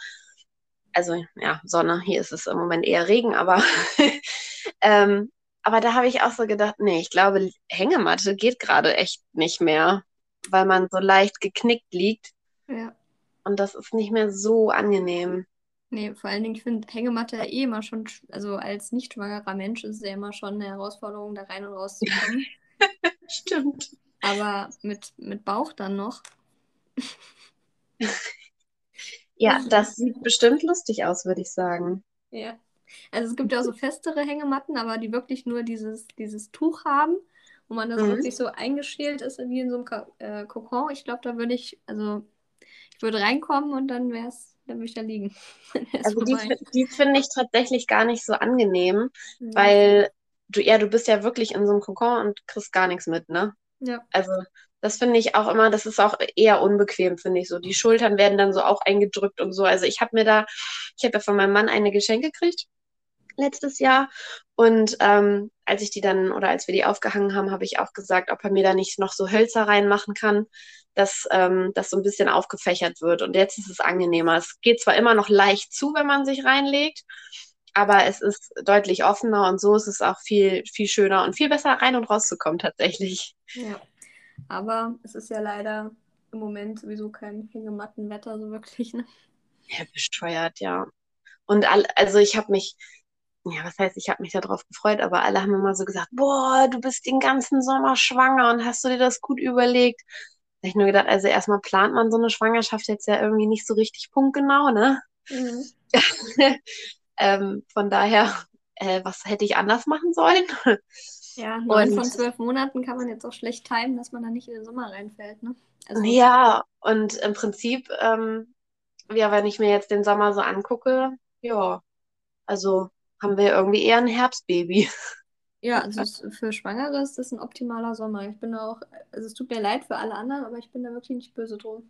Also ja, Sonne, hier ist es im Moment eher Regen, aber [laughs] ähm, aber da habe ich auch so gedacht, nee, ich glaube, Hängematte geht gerade echt nicht mehr, weil man so leicht geknickt liegt ja. Und das ist nicht mehr so angenehm. Nee, vor allen Dingen, ich finde Hängematte ja eh immer schon, sch- also als nicht schwangerer Mensch ist es ja immer schon eine Herausforderung, da rein und raus zu kommen. [laughs] Stimmt. Aber mit, mit Bauch dann noch. Ja, das sieht bestimmt lustig aus, würde ich sagen. Ja. Also es gibt ja auch so festere Hängematten, aber die wirklich nur dieses, dieses Tuch haben, wo man das Mhm. wirklich so eingeschält ist, wie in so einem äh, Kokon. Ich glaube, da würde ich, also ich würde reinkommen und dann wäre es, dann würde ich da liegen. [laughs] Also die, vorbei. die finde ich tatsächlich gar nicht so angenehm, Ja. weil du, ja, du bist ja wirklich in so einem Kokon und kriegst gar nichts mit, ne? Ja. Also das finde ich auch immer, das ist auch eher unbequem, finde ich so. Die Schultern werden dann so auch eingedrückt und so. Also ich habe mir da, ich habe ja von meinem Mann eine Geschenk gekriegt letztes Jahr. Und ähm, als ich die dann oder als wir die aufgehangen haben, habe ich auch gesagt, ob er mir da nicht noch so Hölzer reinmachen kann, dass ähm, das so ein bisschen aufgefächert wird. Und jetzt ist es angenehmer. Es geht zwar immer noch leicht zu, wenn man sich reinlegt, aber es ist deutlich offener und so ist es auch viel, viel schöner und viel besser rein und rauszukommen tatsächlich. Ja. Aber es ist ja leider im Moment sowieso kein Hängemattenwetter so wirklich, ne? Ja, bescheuert, ja. Und all, also ich habe mich, ja, was heißt, ich habe mich darauf gefreut, aber alle haben immer so gesagt, boah, du bist den ganzen Sommer schwanger und hast du dir das gut überlegt? Da habe ich nur gedacht, also erstmal plant man so eine Schwangerschaft jetzt ja irgendwie nicht so richtig punktgenau, ne? Mhm. [laughs] ähm, von daher, äh, was hätte ich anders machen sollen? Ja, neun von zwölf Monaten kann man jetzt auch schlecht timen, dass man da nicht in den Sommer reinfällt, ne? Also, ja, und im Prinzip, ähm, ja, wenn ich mir jetzt den Sommer so angucke, ja, also haben wir irgendwie eher ein Herbstbaby. Ja, also für Schwangere ist das ein optimaler Sommer. Ich bin auch, also es tut mir leid für alle anderen, aber ich bin da wirklich nicht böse drum.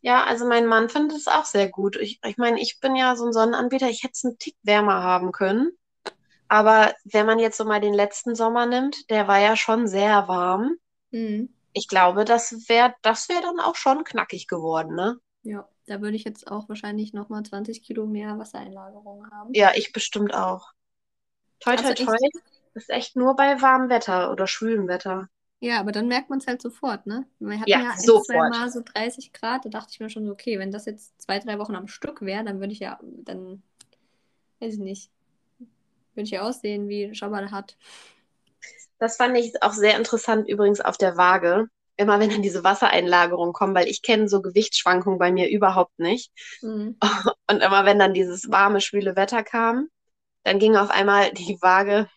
Ja, also mein Mann findet es auch sehr gut. Ich, ich meine, ich bin ja so ein Sonnenanbieter, ich hätte es einen Tick wärmer haben können. Aber wenn man jetzt so mal den letzten Sommer nimmt, der war ja schon sehr warm. Mhm. Ich glaube, das wäre das wär dann auch schon knackig geworden, ne? Ja. Da würde ich jetzt auch wahrscheinlich nochmal 20 Kilo mehr Wassereinlagerung haben. Ja, ich bestimmt auch. Toi, toi, also toi. Das ist echt nur bei warmem Wetter oder schwülem Wetter. Ja, aber dann merkt man es halt sofort, ne? Wir hatten ja, ja ein, sofort. zwei Mal so 30 Grad, da dachte ich mir schon so, okay, wenn das jetzt zwei, drei Wochen am Stück wäre, dann würde ich ja, dann, weiß ich nicht, würde ich ja aussehen wie Schabal hat. Das fand ich auch sehr interessant übrigens auf der Waage immer wenn dann diese Wassereinlagerungen kommen, weil ich kenne so Gewichtsschwankungen bei mir überhaupt nicht. Mhm. [laughs] Und immer wenn dann dieses warme, schwüle Wetter kam, dann ging auf einmal die Waage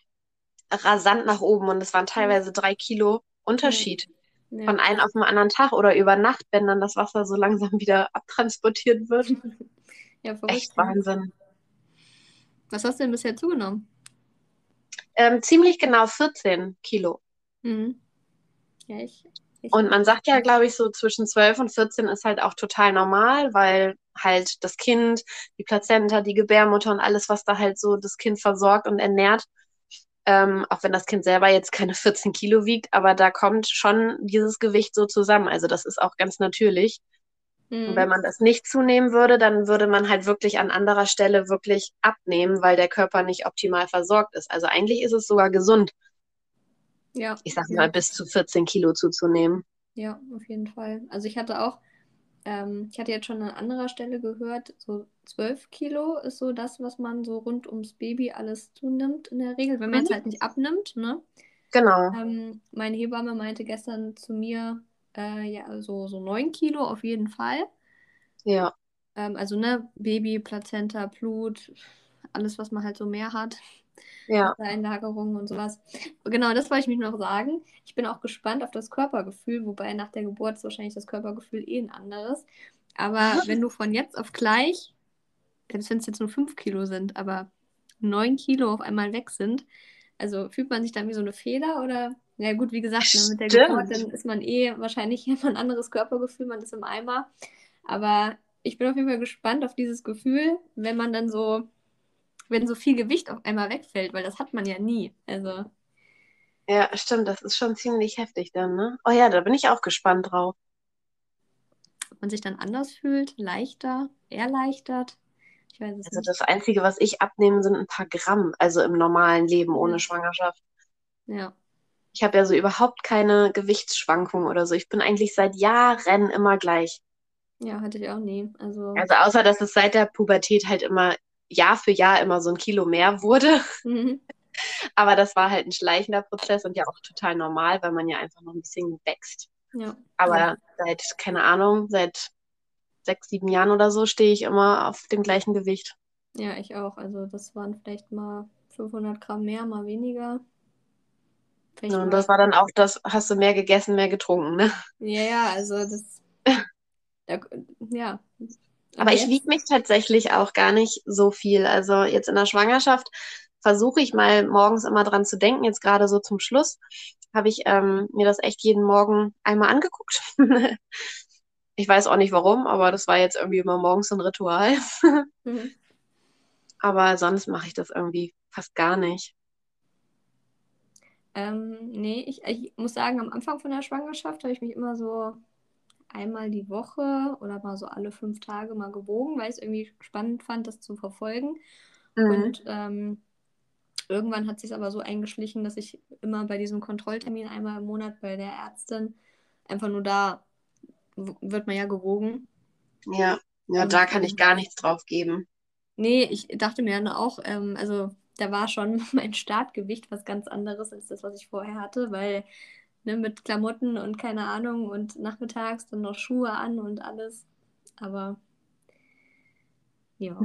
rasant nach oben und es waren teilweise drei Kilo Unterschied. Ja. Von einem auf den anderen Tag oder über Nacht, wenn dann das Wasser so langsam wieder abtransportiert wird. [laughs] ja, Echt Wahnsinn. Was hast du denn bisher zugenommen? Ähm, ziemlich genau 14 Kilo. Mhm. Ja, ich und man sagt ja, glaube ich, so zwischen 12 und 14 ist halt auch total normal, weil halt das Kind, die Plazenta, die Gebärmutter und alles, was da halt so das Kind versorgt und ernährt, ähm, auch wenn das Kind selber jetzt keine [laughs] 14 Kilo wiegt, aber da kommt schon dieses Gewicht so zusammen. Also das ist auch ganz natürlich. Mhm. Und wenn man das nicht zunehmen würde, dann würde man halt wirklich an anderer Stelle wirklich abnehmen, weil der Körper nicht optimal versorgt ist. Also eigentlich ist es sogar gesund, ja. Ich sag mal, bis zu 14 Kilo zuzunehmen. Ja, auf jeden Fall. Also ich hatte auch, ähm, ich hatte jetzt schon an anderer Stelle gehört, so 12 Kilo ist so das, was man so rund ums Baby alles zunimmt in der Regel, wenn man es mhm. halt nicht abnimmt, ne? Genau. Ähm, meine Hebamme meinte gestern zu mir, äh, ja, so, so 9 Kilo auf jeden Fall. Ja. Ähm, also, ne, Baby, Plazenta, Blut, alles, was man halt so mehr hat ja. Einlagerungen und sowas. Genau, das wollte ich mich noch sagen. Ich bin auch gespannt auf das Körpergefühl, wobei nach der Geburt ist wahrscheinlich das Körpergefühl eh ein anderes. Aber [laughs] wenn du von jetzt auf gleich, selbst wenn es jetzt nur 5 Kilo sind, aber 9 Kilo auf einmal weg sind, also fühlt man sich dann wie so eine Feder oder? Ja gut, wie gesagt, ne, mit der Geburt, dann ist man eh wahrscheinlich [laughs] immer ein anderes Körpergefühl, man ist im Eimer. Aber ich bin auf jeden Fall gespannt auf dieses Gefühl, wenn man dann so wenn so viel Gewicht auf einmal wegfällt, weil das hat man ja nie. Also. Ja, stimmt, das ist schon ziemlich heftig dann, ne? Oh ja, da bin ich auch gespannt drauf. Ob man sich dann anders fühlt, leichter, erleichtert. Ich weiß es also nicht. das Einzige, was ich abnehme, sind ein paar Gramm, also im normalen Leben ohne Schwangerschaft. Ja. Ich habe ja so überhaupt keine Gewichtsschwankungen oder so. Ich bin eigentlich seit Jahren immer gleich. Ja, hatte ich auch nie. Also, also außer, dass es seit der Pubertät halt immer Jahr für Jahr immer so ein Kilo mehr wurde. Mhm. [laughs] Aber das war halt ein schleichender Prozess und ja auch total normal, weil man ja einfach noch ein bisschen wächst. Ja. Aber ja. seit, keine Ahnung, seit sechs, sieben Jahren oder so stehe ich immer auf dem gleichen Gewicht. Ja, ich auch. Also das waren vielleicht mal 500 Gramm mehr, mal weniger. Ja, und das war dann auch das, hast du mehr gegessen, mehr getrunken, ne? Ja, ja, also das, [laughs] da, ja, aber ich wiege mich tatsächlich auch gar nicht so viel. Also jetzt in der Schwangerschaft versuche ich mal morgens immer dran zu denken, jetzt gerade so zum Schluss. habe ich ähm, mir das echt jeden Morgen einmal angeguckt. [laughs] ich weiß auch nicht warum, aber das war jetzt irgendwie immer morgens so ein Ritual. [laughs] Mhm. aber sonst mache ich das irgendwie fast gar nicht. Ähm, nee, ich, ich muss sagen, am Anfang von der Schwangerschaft habe ich mich immer so einmal die Woche oder mal so alle fünf Tage mal gewogen, weil ich es irgendwie spannend fand, das zu verfolgen. Mhm. Und ähm, irgendwann hat sich aber so eingeschlichen, dass ich immer bei diesem Kontrolltermin einmal im Monat bei der Ärztin einfach nur da wird man ja gewogen. Ja, ja, Und, da kann ich ähm, gar nichts drauf geben. Nee, ich dachte mir dann auch, ähm, also da war schon [laughs] mein Startgewicht was ganz anderes als das, was ich vorher hatte, weil ne, mit Klamotten und keine Ahnung und nachmittags dann noch Schuhe an und alles. Aber ja,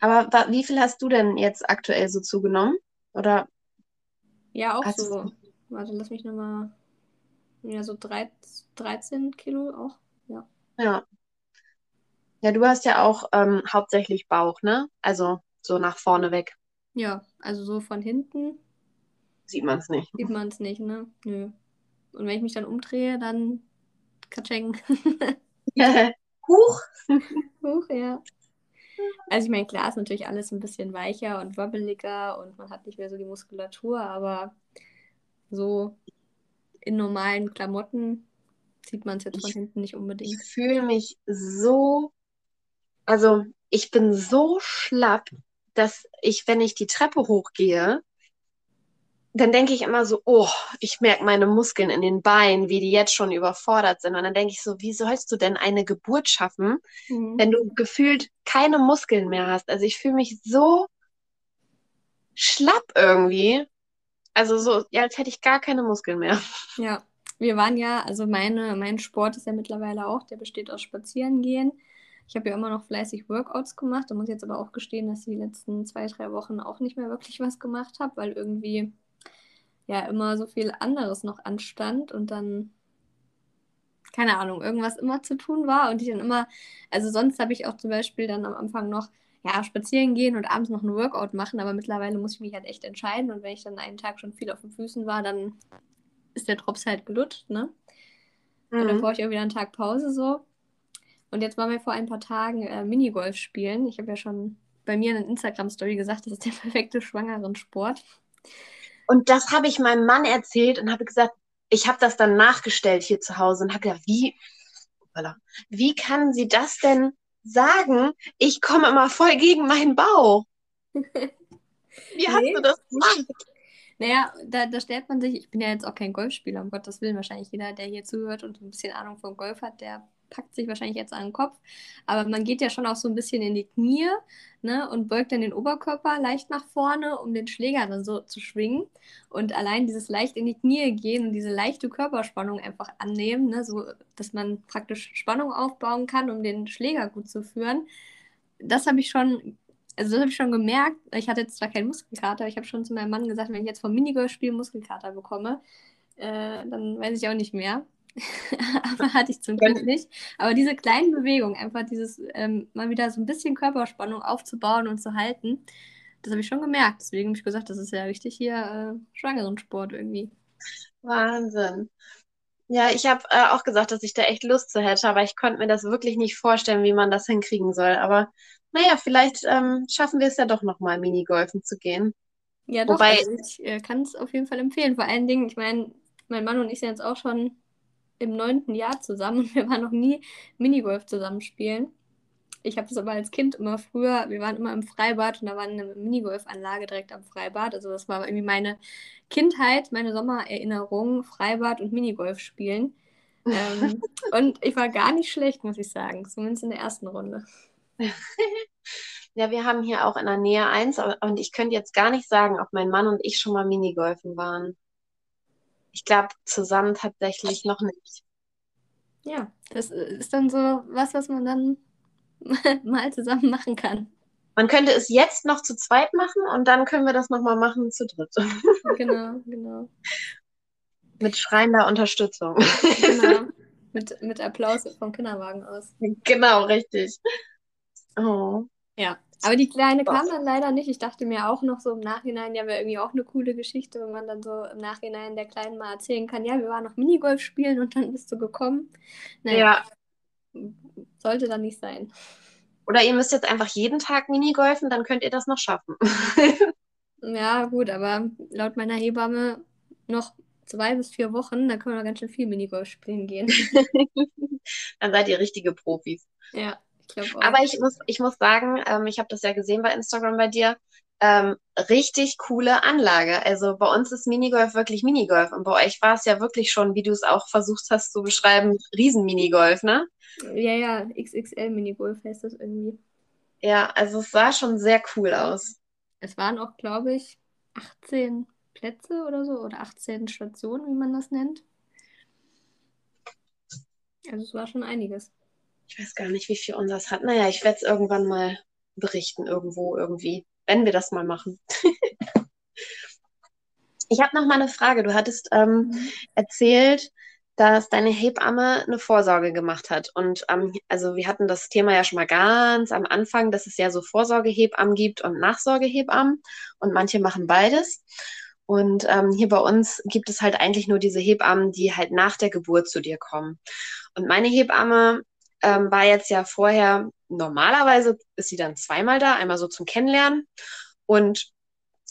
Aber wie viel hast du denn jetzt aktuell so zugenommen? Oder ja, auch hast du so. Warte, lass mich nochmal. Ja, so drei, 13 Kilo auch. Ja. ja. Ja, du hast ja auch ähm, hauptsächlich Bauch, ne? Also so nach vorne weg. Ja, also so von hinten Sieht man es nicht. sieht man es nicht, ne? Nö. Und wenn ich mich dann umdrehe, dann Katscheng. [laughs] Huch! Huch, ja. Also ich meine, klar ist natürlich alles ein bisschen weicher und wabbeliger und man hat nicht mehr so die Muskulatur, aber so in normalen Klamotten sieht man es jetzt von Ich- hinten nicht Ich unbedingt. fühle mich so, also ich bin so schlapp, dass ich, wenn ich die Treppe hochgehe, dann denke ich immer so, oh, ich merke meine Muskeln in den Beinen, wie die jetzt schon überfordert sind. Und dann denke ich so, wie sollst du denn eine Geburt schaffen, Mhm. wenn du gefühlt keine Muskeln mehr hast? Also ich fühle mich so schlapp irgendwie. Also so, ja, als hätte ich gar keine Muskeln mehr. Ja, wir waren ja, also meine, mein Sport ist ja mittlerweile auch, der besteht aus Spazierengehen. Ich habe ja immer noch fleißig Workouts gemacht. Da muss ich jetzt aber auch gestehen, dass ich die letzten zwei, drei Wochen auch nicht mehr wirklich was gemacht habe, weil irgendwie ja immer so viel anderes noch anstand und dann, keine Ahnung, irgendwas immer zu tun war und ich dann immer, also sonst habe ich auch zum Beispiel dann am Anfang noch, ja, spazieren gehen und abends noch ein Workout machen, aber mittlerweile muss ich mich halt echt entscheiden und wenn ich dann einen Tag schon viel auf den Füßen war, dann ist der Drops halt gelutscht, ne? Und dann Mhm. brauche ich auch wieder einen Tag Pause so. Und jetzt waren wir vor ein paar Tagen äh, Minigolf spielen. Ich habe ja schon bei mir in Instagram-Story gesagt, das ist der [laughs] perfekte Schwangeren-Sport. Und das habe ich meinem Mann erzählt und habe gesagt, ich habe das dann nachgestellt hier zu Hause und habe gedacht, wie, wie kann sie das denn sagen? Ich komme immer voll gegen meinen Bauch. [laughs] Wie hast Nee. du das gemacht? Naja, da, da stellt man sich, ich bin ja jetzt auch kein Golfspieler, um Gottes Willen, wahrscheinlich jeder, der hier zuhört und ein bisschen Ahnung vom Golf hat, der packt sich wahrscheinlich jetzt an den Kopf. Aber man geht ja schon auch so ein bisschen in die Knie ne, und beugt dann den Oberkörper leicht nach vorne, um den Schläger dann so zu schwingen. Und allein dieses leicht in die Knie gehen und diese leichte Körperspannung einfach annehmen, ne, so dass man praktisch Spannung aufbauen kann, um den Schläger gut zu führen, das habe ich schon also das habe ich schon gemerkt. Ich hatte jetzt zwar keinen Muskelkater, ich habe schon zu meinem Mann gesagt, wenn ich jetzt vom Minigolfspiel Muskelkater bekomme, äh, dann weiß ich auch nicht mehr. [laughs] aber hatte ich zum Glück nicht. Aber diese kleinen Bewegungen, einfach dieses ähm, mal wieder so ein bisschen Körperspannung aufzubauen und zu halten, das habe ich schon gemerkt. Deswegen habe ich gesagt, das ist ja richtig hier äh, Schwangerensport irgendwie. Wahnsinn. Ja, ich habe äh, auch gesagt, dass ich da echt Lust zu hätte, aber ich konnte mir das wirklich nicht vorstellen, wie man das hinkriegen soll. Aber naja, vielleicht ähm, schaffen wir es ja doch nochmal, Minigolfen zu gehen. Ja, doch, Wobei- also ich äh, kann es auf jeden Fall empfehlen. Vor allen Dingen, ich meine, mein Mann und ich sind jetzt auch schon im neunten Jahr zusammen und [laughs] wir waren noch nie Minigolf zusammen spielen. Ich habe das aber als Kind immer früher, wir waren immer im Freibad und da war eine Minigolfanlage direkt am Freibad. Also das war irgendwie meine Kindheit, meine Sommererinnerung, Freibad und Minigolf spielen. [laughs] Ähm, und ich war gar nicht schlecht, muss ich sagen, zumindest in der ersten Runde. [laughs] Ja, wir haben hier auch in der Nähe eins, und ich könnte jetzt gar nicht sagen, ob mein Mann und ich schon mal Minigolfen waren. Ich glaube, zusammen tatsächlich noch nicht. Ja, das ist dann so was, was man dann [laughs] mal zusammen machen kann. Man könnte es jetzt noch zu zweit machen und dann können wir das nochmal machen zu dritt. [laughs] Genau, genau. Mit schreiender Unterstützung. Genau. [laughs] Mit, mit Applaus vom Kinderwagen aus. Genau, richtig. Oh. Ja, Aber die Kleine kam dann leider nicht. Ich dachte mir auch noch so im Nachhinein, ja, wäre irgendwie auch eine coole Geschichte, wenn man dann so im Nachhinein der Kleinen mal erzählen kann, ja, wir waren noch Minigolf spielen und dann bist du gekommen. Naja, ja. sollte dann nicht sein. Oder ihr müsst jetzt einfach jeden Tag Minigolfen, dann könnt ihr das noch schaffen. [laughs] ja, gut, aber laut meiner Hebamme noch zwei bis vier Wochen, da können wir ganz schön viel Minigolf spielen gehen. [laughs] dann seid ihr richtige Profis. Ja. Aber ich muss, ich muss sagen, ähm, ich habe das ja gesehen bei Instagram bei dir. Ähm, richtig coole Anlage. Also bei uns ist Minigolf wirklich Minigolf und bei euch war es ja wirklich schon, wie du es auch versucht hast zu beschreiben, Riesen-Minigolf, ne? Ja, ja, XXL Minigolf heißt das irgendwie. Ja, also es sah schon sehr cool aus. Es waren auch, glaube ich, 18 Plätze oder so oder 18 Stationen, wie man das nennt. Also es war schon einiges ich weiß gar nicht, wie viel unseres hat. Naja, ich werde es irgendwann mal berichten, irgendwo, irgendwie, wenn wir das mal machen. [laughs] ich habe noch mal eine Frage. Du hattest ähm, mhm. erzählt, dass deine Hebamme eine Vorsorge gemacht hat. Und ähm, also wir hatten das Thema ja schon mal ganz am Anfang, dass es ja so Vorsorgehebammen gibt und Nachsorgehebammen. Und manche machen beides. Und ähm, hier bei uns gibt es halt eigentlich nur diese Hebammen, die halt nach der Geburt zu dir kommen. Und meine Hebamme ähm, war jetzt ja vorher, normalerweise ist sie dann zweimal da, einmal so zum Kennenlernen und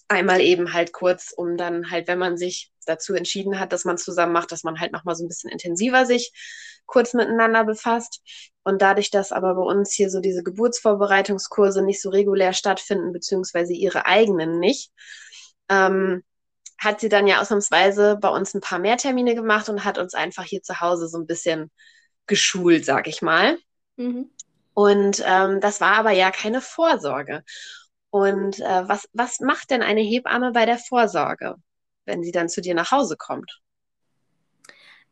einmal eben halt kurz, um dann halt, wenn man sich dazu entschieden hat, dass man zusammen macht, dass man halt nochmal so ein bisschen intensiver sich kurz miteinander befasst. Und dadurch, dass aber bei uns hier so diese Geburtsvorbereitungskurse nicht so regulär stattfinden, beziehungsweise ihre eigenen nicht, ähm, hat sie dann ja ausnahmsweise bei uns ein paar mehr Termine gemacht und hat uns einfach hier zu Hause so ein bisschen geschult, sag ich mal. Mhm. Und ähm, das war aber ja keine Vorsorge. Und äh, was, was macht denn eine Hebamme bei der Vorsorge, wenn sie dann zu dir nach Hause kommt?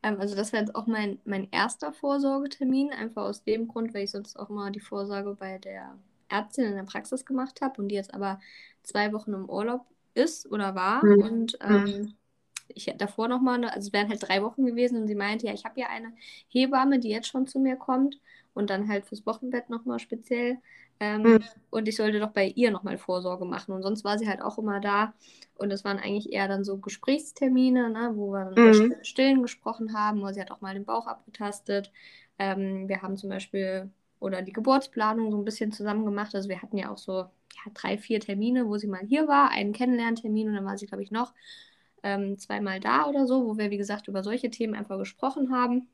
Ähm, also das wäre jetzt auch mein, mein erster Vorsorgetermin, einfach aus dem Grund, weil ich sonst auch immer die Vorsorge bei der Ärztin in der Praxis gemacht habe und die jetzt aber zwei Wochen im Urlaub ist oder war. Mhm. Und ähm, mhm ich davor nochmal, also es wären halt drei Wochen gewesen und sie meinte, ja, ich habe ja eine Hebamme, die jetzt schon zu mir kommt und dann halt fürs Wochenbett nochmal speziell. Ähm, mhm. Und ich sollte doch bei ihr nochmal Vorsorge machen. Und sonst war sie halt auch immer da. Und es waren eigentlich eher dann so Gesprächstermine, ne, wo wir dann mhm. Stillen gesprochen haben, wo sie hat auch mal den Bauch abgetastet. Ähm, wir haben zum Beispiel oder die Geburtsplanung so ein bisschen zusammen gemacht. Also wir hatten ja auch so ja, drei, vier Termine, wo sie mal hier war, einen Kennenlerntermin und dann war sie, glaube ich, noch ähm, zweimal da oder so, wo wir, wie gesagt, über solche Themen einfach gesprochen haben.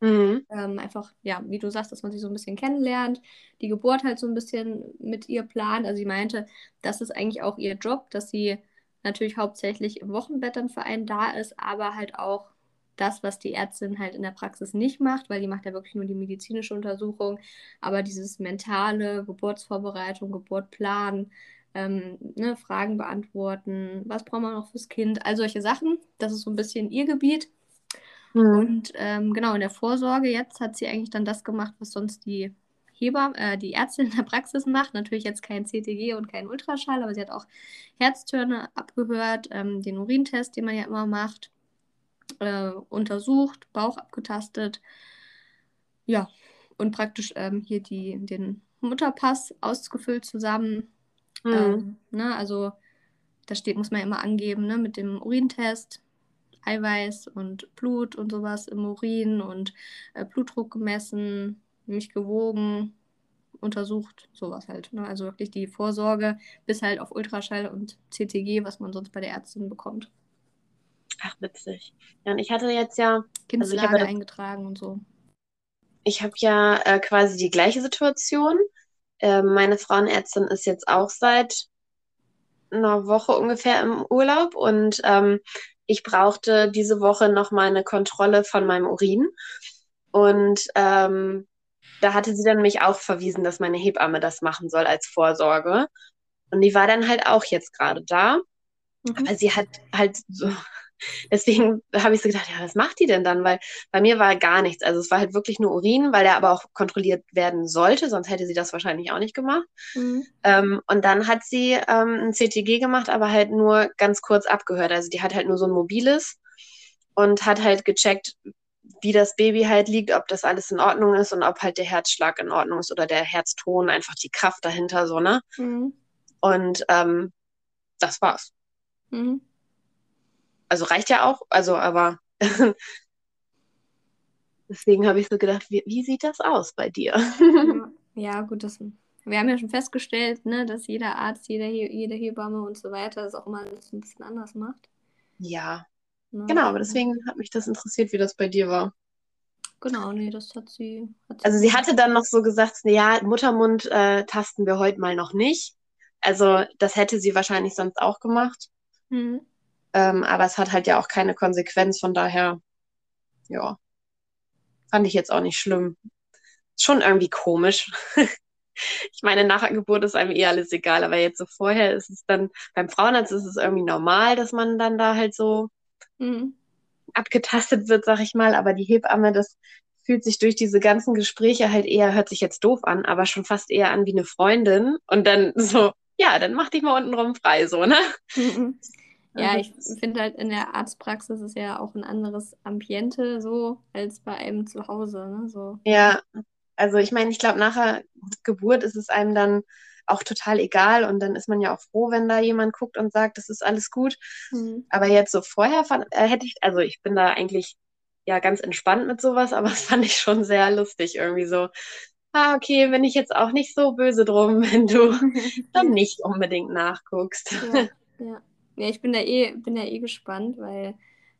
Mhm. Ähm, einfach, ja, wie du sagst, dass man sich so ein bisschen kennenlernt, die Geburt halt so ein bisschen mit ihr plant. Also sie meinte, das ist eigentlich auch ihr Job, dass sie natürlich hauptsächlich im Wochenbett dann für einen da ist, aber halt auch das, was die Ärztin halt in der Praxis nicht macht, weil die macht ja wirklich nur die medizinische Untersuchung, aber dieses mentale, Geburtsvorbereitung, Geburt planen, ähm, ne, Fragen beantworten, was braucht man noch fürs Kind, all solche Sachen. Das ist so ein bisschen ihr Gebiet. Mhm. Und ähm, genau, in der Vorsorge jetzt hat sie eigentlich dann das gemacht, was sonst die Hebamme, äh, die Ärztin in der Praxis macht. Natürlich jetzt kein CTG und kein Ultraschall, aber sie hat auch Herztöne abgehört, ähm, den Urintest, den man ja immer macht, äh, untersucht, Bauch abgetastet. Ja, und praktisch ähm, hier die, den Mutterpass ausgefüllt zusammen Mhm. Ähm, ne, also da steht, muss man immer angeben, ne, mit dem Urintest, Eiweiß und Blut und sowas im Urin und äh, Blutdruck gemessen, mich gewogen, untersucht, sowas halt. Ne? Also wirklich die Vorsorge bis halt auf Ultraschall und CTG, was man sonst bei der Ärztin bekommt. Ach, witzig. Ja, und ich hatte jetzt ja. Kindslage also ich eingetragen und so. Ich habe ja äh, quasi die gleiche Situation. Äh, meine Frauenärztin ist jetzt auch seit einer Woche ungefähr im Urlaub und ähm, ich brauchte diese Woche noch mal eine Kontrolle von meinem Urin. Und ähm, da hatte sie dann mich auch verwiesen, dass meine Hebamme das machen soll als Vorsorge. Und die war dann halt auch jetzt gerade da. Mhm. Aber sie hat halt so, Deswegen habe ich so gedacht, ja, was macht die denn dann? Weil bei mir war gar nichts. Also es war halt wirklich nur Urin, weil der aber auch kontrolliert werden sollte, sonst hätte sie das wahrscheinlich auch nicht gemacht. Mhm. Ähm, und dann hat sie ähm, ein CTG gemacht, aber halt nur ganz kurz abgehört. Also die hat halt nur so ein mobiles und hat halt gecheckt, wie das Baby halt liegt, ob das alles in Ordnung ist und ob halt der Herzschlag in Ordnung ist oder der Herzton, einfach die Kraft dahinter so, ne? Mhm. Und ähm, das war's. Mhm. Also reicht ja auch, also aber [laughs] deswegen habe ich so gedacht, wie, wie sieht das aus bei dir? [laughs] Ja, gut, das, wir haben ja schon festgestellt, ne, dass jeder Arzt, jeder, jede Hebamme und so weiter das auch immer alles ein bisschen anders macht. Ja, Ne? genau, aber deswegen hat mich das interessiert, wie das bei dir war. Genau, nee, das hat sie. Hat Also sie hatte dann noch so gesagt, ja, Muttermund äh, tasten wir heute mal noch nicht. Also das hätte sie wahrscheinlich sonst auch gemacht. Mhm. Ähm, aber es hat halt ja auch keine Konsequenz, von daher, ja, fand ich jetzt auch nicht schlimm. Schon irgendwie komisch. [laughs] Ich meine, nach der Geburt ist einem eh alles egal, aber jetzt so vorher ist es dann, beim Frauenarzt ist es irgendwie normal, dass man dann da halt so Mhm. abgetastet wird, sag ich mal, aber die Hebamme, das fühlt sich durch diese ganzen Gespräche halt eher, hört sich jetzt doof an, aber schon fast eher an wie eine Freundin und dann so, ja, dann mach dich mal untenrum frei, so, ne? Mhm. Ja, Also ich finde halt in der Arztpraxis ist ja auch ein anderes Ambiente so als bei einem zu Hause, ne? So. Ja, also ich meine, ich glaube, nach der Geburt ist es einem dann auch total egal und dann ist man ja auch froh, wenn da jemand guckt und sagt, das ist alles gut. Mhm. Aber jetzt so vorher fand, äh, hätte ich, also ich bin da eigentlich ja ganz entspannt mit sowas, aber [laughs] das fand ich schon sehr lustig irgendwie so. Ah, okay, bin ich jetzt auch nicht so böse drum, wenn du [laughs] dann nicht unbedingt nachguckst. Ja, ja. Ja, ich bin da eh, bin da eh gespannt, weil,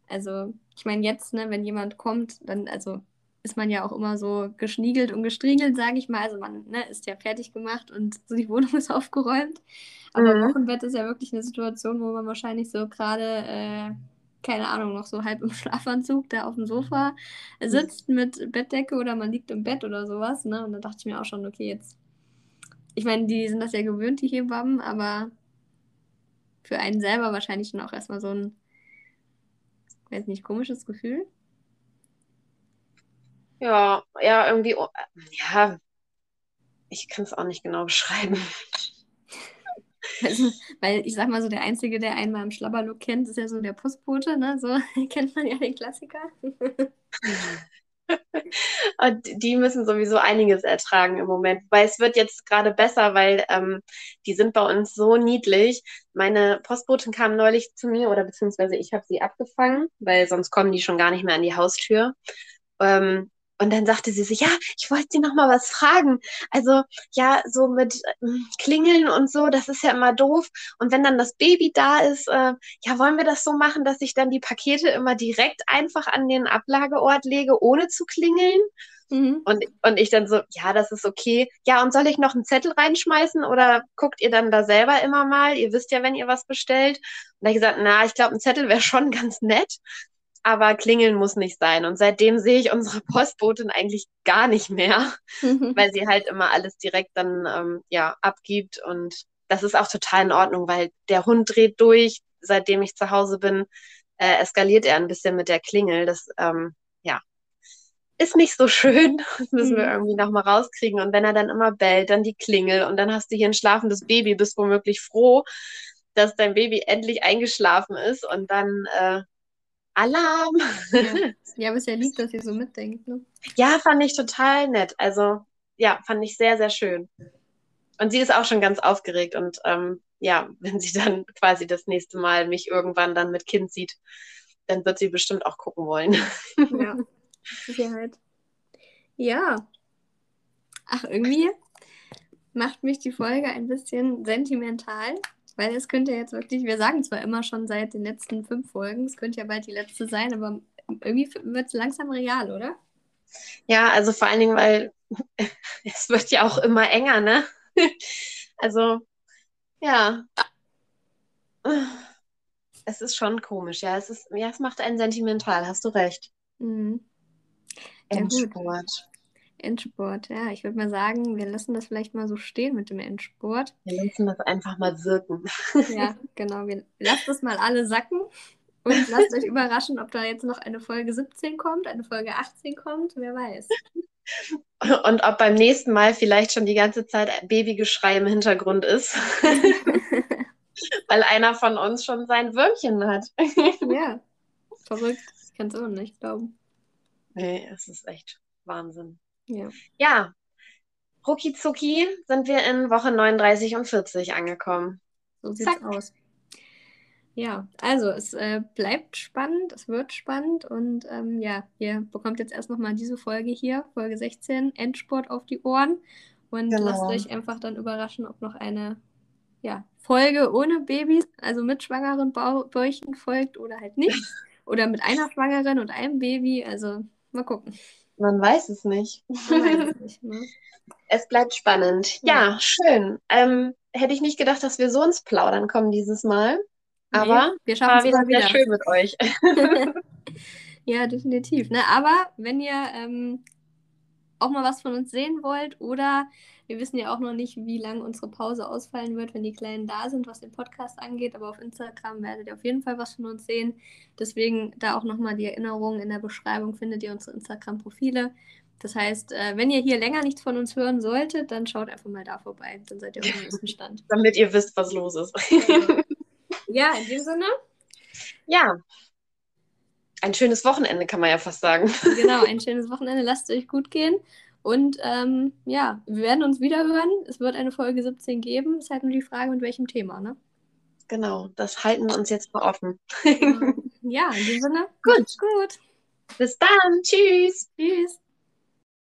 also, ich meine, jetzt, ne, wenn jemand kommt, dann, also, ist man ja auch immer so geschniegelt und gestriegelt, sage ich mal. Also man ne, ist ja fertig gemacht und so [laughs] die Wohnung ist aufgeräumt. Aber Mhm. Wochenbett ist ja wirklich eine Situation, wo man wahrscheinlich so gerade, äh, keine Ahnung, noch so halb im [laughs] Schlafanzug da auf dem Sofa sitzt mit Bettdecke oder man liegt im Bett oder sowas. Ne? Und da dachte ich mir auch schon, okay, jetzt. Ich meine, die sind das ja gewöhnt, die Hebammen, aber für einen selber wahrscheinlich schon auch erstmal so ein, weiß nicht, komisches Gefühl. Ja, ja, irgendwie, oh, ja, ich kann es auch nicht genau beschreiben. [laughs] Also, weil ich sag mal so, der Einzige, der einmal im Schlabberlook kennt, ist ja so der Postbote, ne? So [laughs] kennt man ja den Klassiker. [laughs] Und die müssen sowieso einiges ertragen im Moment. Weil es wird jetzt gerade besser, weil ähm, die sind bei uns so niedlich. Meine Postbotin kam neulich zu mir oder beziehungsweise ich habe sie abgefangen, weil sonst kommen die schon gar nicht mehr an die Haustür. Ähm, und dann sagte sie so, ja, ich wollte dir noch mal was fragen. Also ja, so mit ähm, Klingeln und so, das ist ja immer doof. Und wenn dann das Baby da ist, äh, ja, wollen wir das so machen, dass ich dann die Pakete immer direkt einfach an den Ablageort lege, ohne zu klingeln? Mhm. Und, und ich dann so, ja, das ist okay. Ja, und soll ich noch einen Zettel reinschmeißen oder guckt ihr dann da selber immer mal? Ihr wisst ja, wenn ihr was bestellt. Und da hab ich gesagt, na, ich glaube, ein Zettel wäre schon [laughs] ganz nett, aber klingeln muss nicht sein. Und seitdem sehe ich unsere [laughs] Postbotin eigentlich gar nicht mehr, weil sie halt immer alles direkt dann ähm, ja abgibt. Und das ist auch total in Ordnung, weil der Hund dreht durch. Seitdem ich zu Hause bin, äh, eskaliert er ein bisschen mit der Klingel. Das ähm, ja ist nicht so schön. [laughs] Das müssen wir Mhm. irgendwie nochmal rauskriegen. Und wenn er dann immer bellt, dann die Klingel und dann hast du hier ein schlafendes Baby, bist womöglich froh, dass dein Baby endlich eingeschlafen ist und dann äh, Alarm. Ja. [laughs] ja, aber es ist ja lieb, dass ihr so mitdenkt, ne? Ja, fand ich total nett. Also ja, fand ich sehr, sehr schön. Und sie ist auch schon ganz aufgeregt und ähm, ja, [laughs] wenn sie dann quasi das nächste Mal mich irgendwann dann mit Kind sieht, dann wird sie bestimmt auch gucken wollen. Ja, [laughs] Sicherheit. Ja. Ach, irgendwie macht mich die Folge ein bisschen sentimental, weil es könnte jetzt wirklich, wir sagen zwar immer schon seit den letzten fünf Folgen, es könnte ja bald die letzte sein, aber irgendwie wird es langsam real, oder? Ja, also vor allen Dingen, weil [laughs] es wird ja auch immer enger, ne? [laughs] Also, ja. Es ist schon komisch, ja. Es ist, ja, es macht einen sentimental, hast du recht. Mhm. Ja, Endsport, ja, ich würde mal sagen, wir lassen das vielleicht mal so stehen mit dem Endsport. Wir lassen das einfach mal wirken. [laughs] Ja, genau. Wir lasst es mal alle sacken und lasst euch überraschen, ob da jetzt noch eine Folge 17 kommt, eine Folge 18 kommt, wer weiß. Und ob beim nächsten Mal vielleicht schon die ganze Zeit ein Babygeschrei im Hintergrund ist, [laughs] weil einer von uns schon sein Würmchen hat. [laughs] ja, verrückt. Ich kann es auch nicht glauben. Nee, es ist echt Wahnsinn. Ja. Ja, rucki zucki sind wir in Woche 39 und 40 angekommen. So sieht's Zack. aus. Ja, also es äh, bleibt spannend, es wird spannend und ähm, ja, ihr bekommt jetzt erst nochmal diese Folge hier, Folge 16, Endsport auf die Ohren und Genau. lasst euch einfach dann überraschen, ob noch eine ja, Folge ohne Babys, also mit schwangeren Bäuchen folgt oder halt nicht. [laughs] Oder mit einer Schwangeren und einem Baby, also mal gucken. Man weiß es nicht. Es [laughs] ne? Es bleibt spannend. Ja, schön. Ähm, hätte ich nicht gedacht, dass wir so ins Plaudern kommen dieses Mal. Aber Nee, wir war schaffen es wieder sehr wieder. schön mit euch. [laughs] Ja, definitiv. Ne? Aber wenn ihr ähm, auch mal was von uns sehen wollt oder wir wissen ja auch noch nicht, wie lange unsere Pause ausfallen wird, wenn die Kleinen da sind, was den Podcast angeht, aber auf Instagram werdet ihr auf jeden Fall was von uns sehen. Deswegen da auch nochmal die Erinnerung in der Beschreibung findet ihr unsere Instagram-Profile. Das heißt, äh, wenn ihr hier länger nichts von uns hören solltet, dann schaut einfach mal da vorbei. Dann seid ihr auf dem neuesten Stand. [laughs] Damit ihr wisst, was los ist. Ja, in dem Sinne, Ja. Ein schönes Wochenende, kann man ja fast sagen. [laughs] Genau, ein schönes Wochenende. Lasst es euch gut gehen. Und ähm, ja, wir werden uns wieder hören. Es wird eine Folge 17 geben. Es ist halt nur die Frage, mit welchem Thema, ne? Genau, das halten wir uns jetzt mal offen. ja, in dem Sinne. [laughs] Gut. Gut. Bis dann. Tschüss. Tschüss.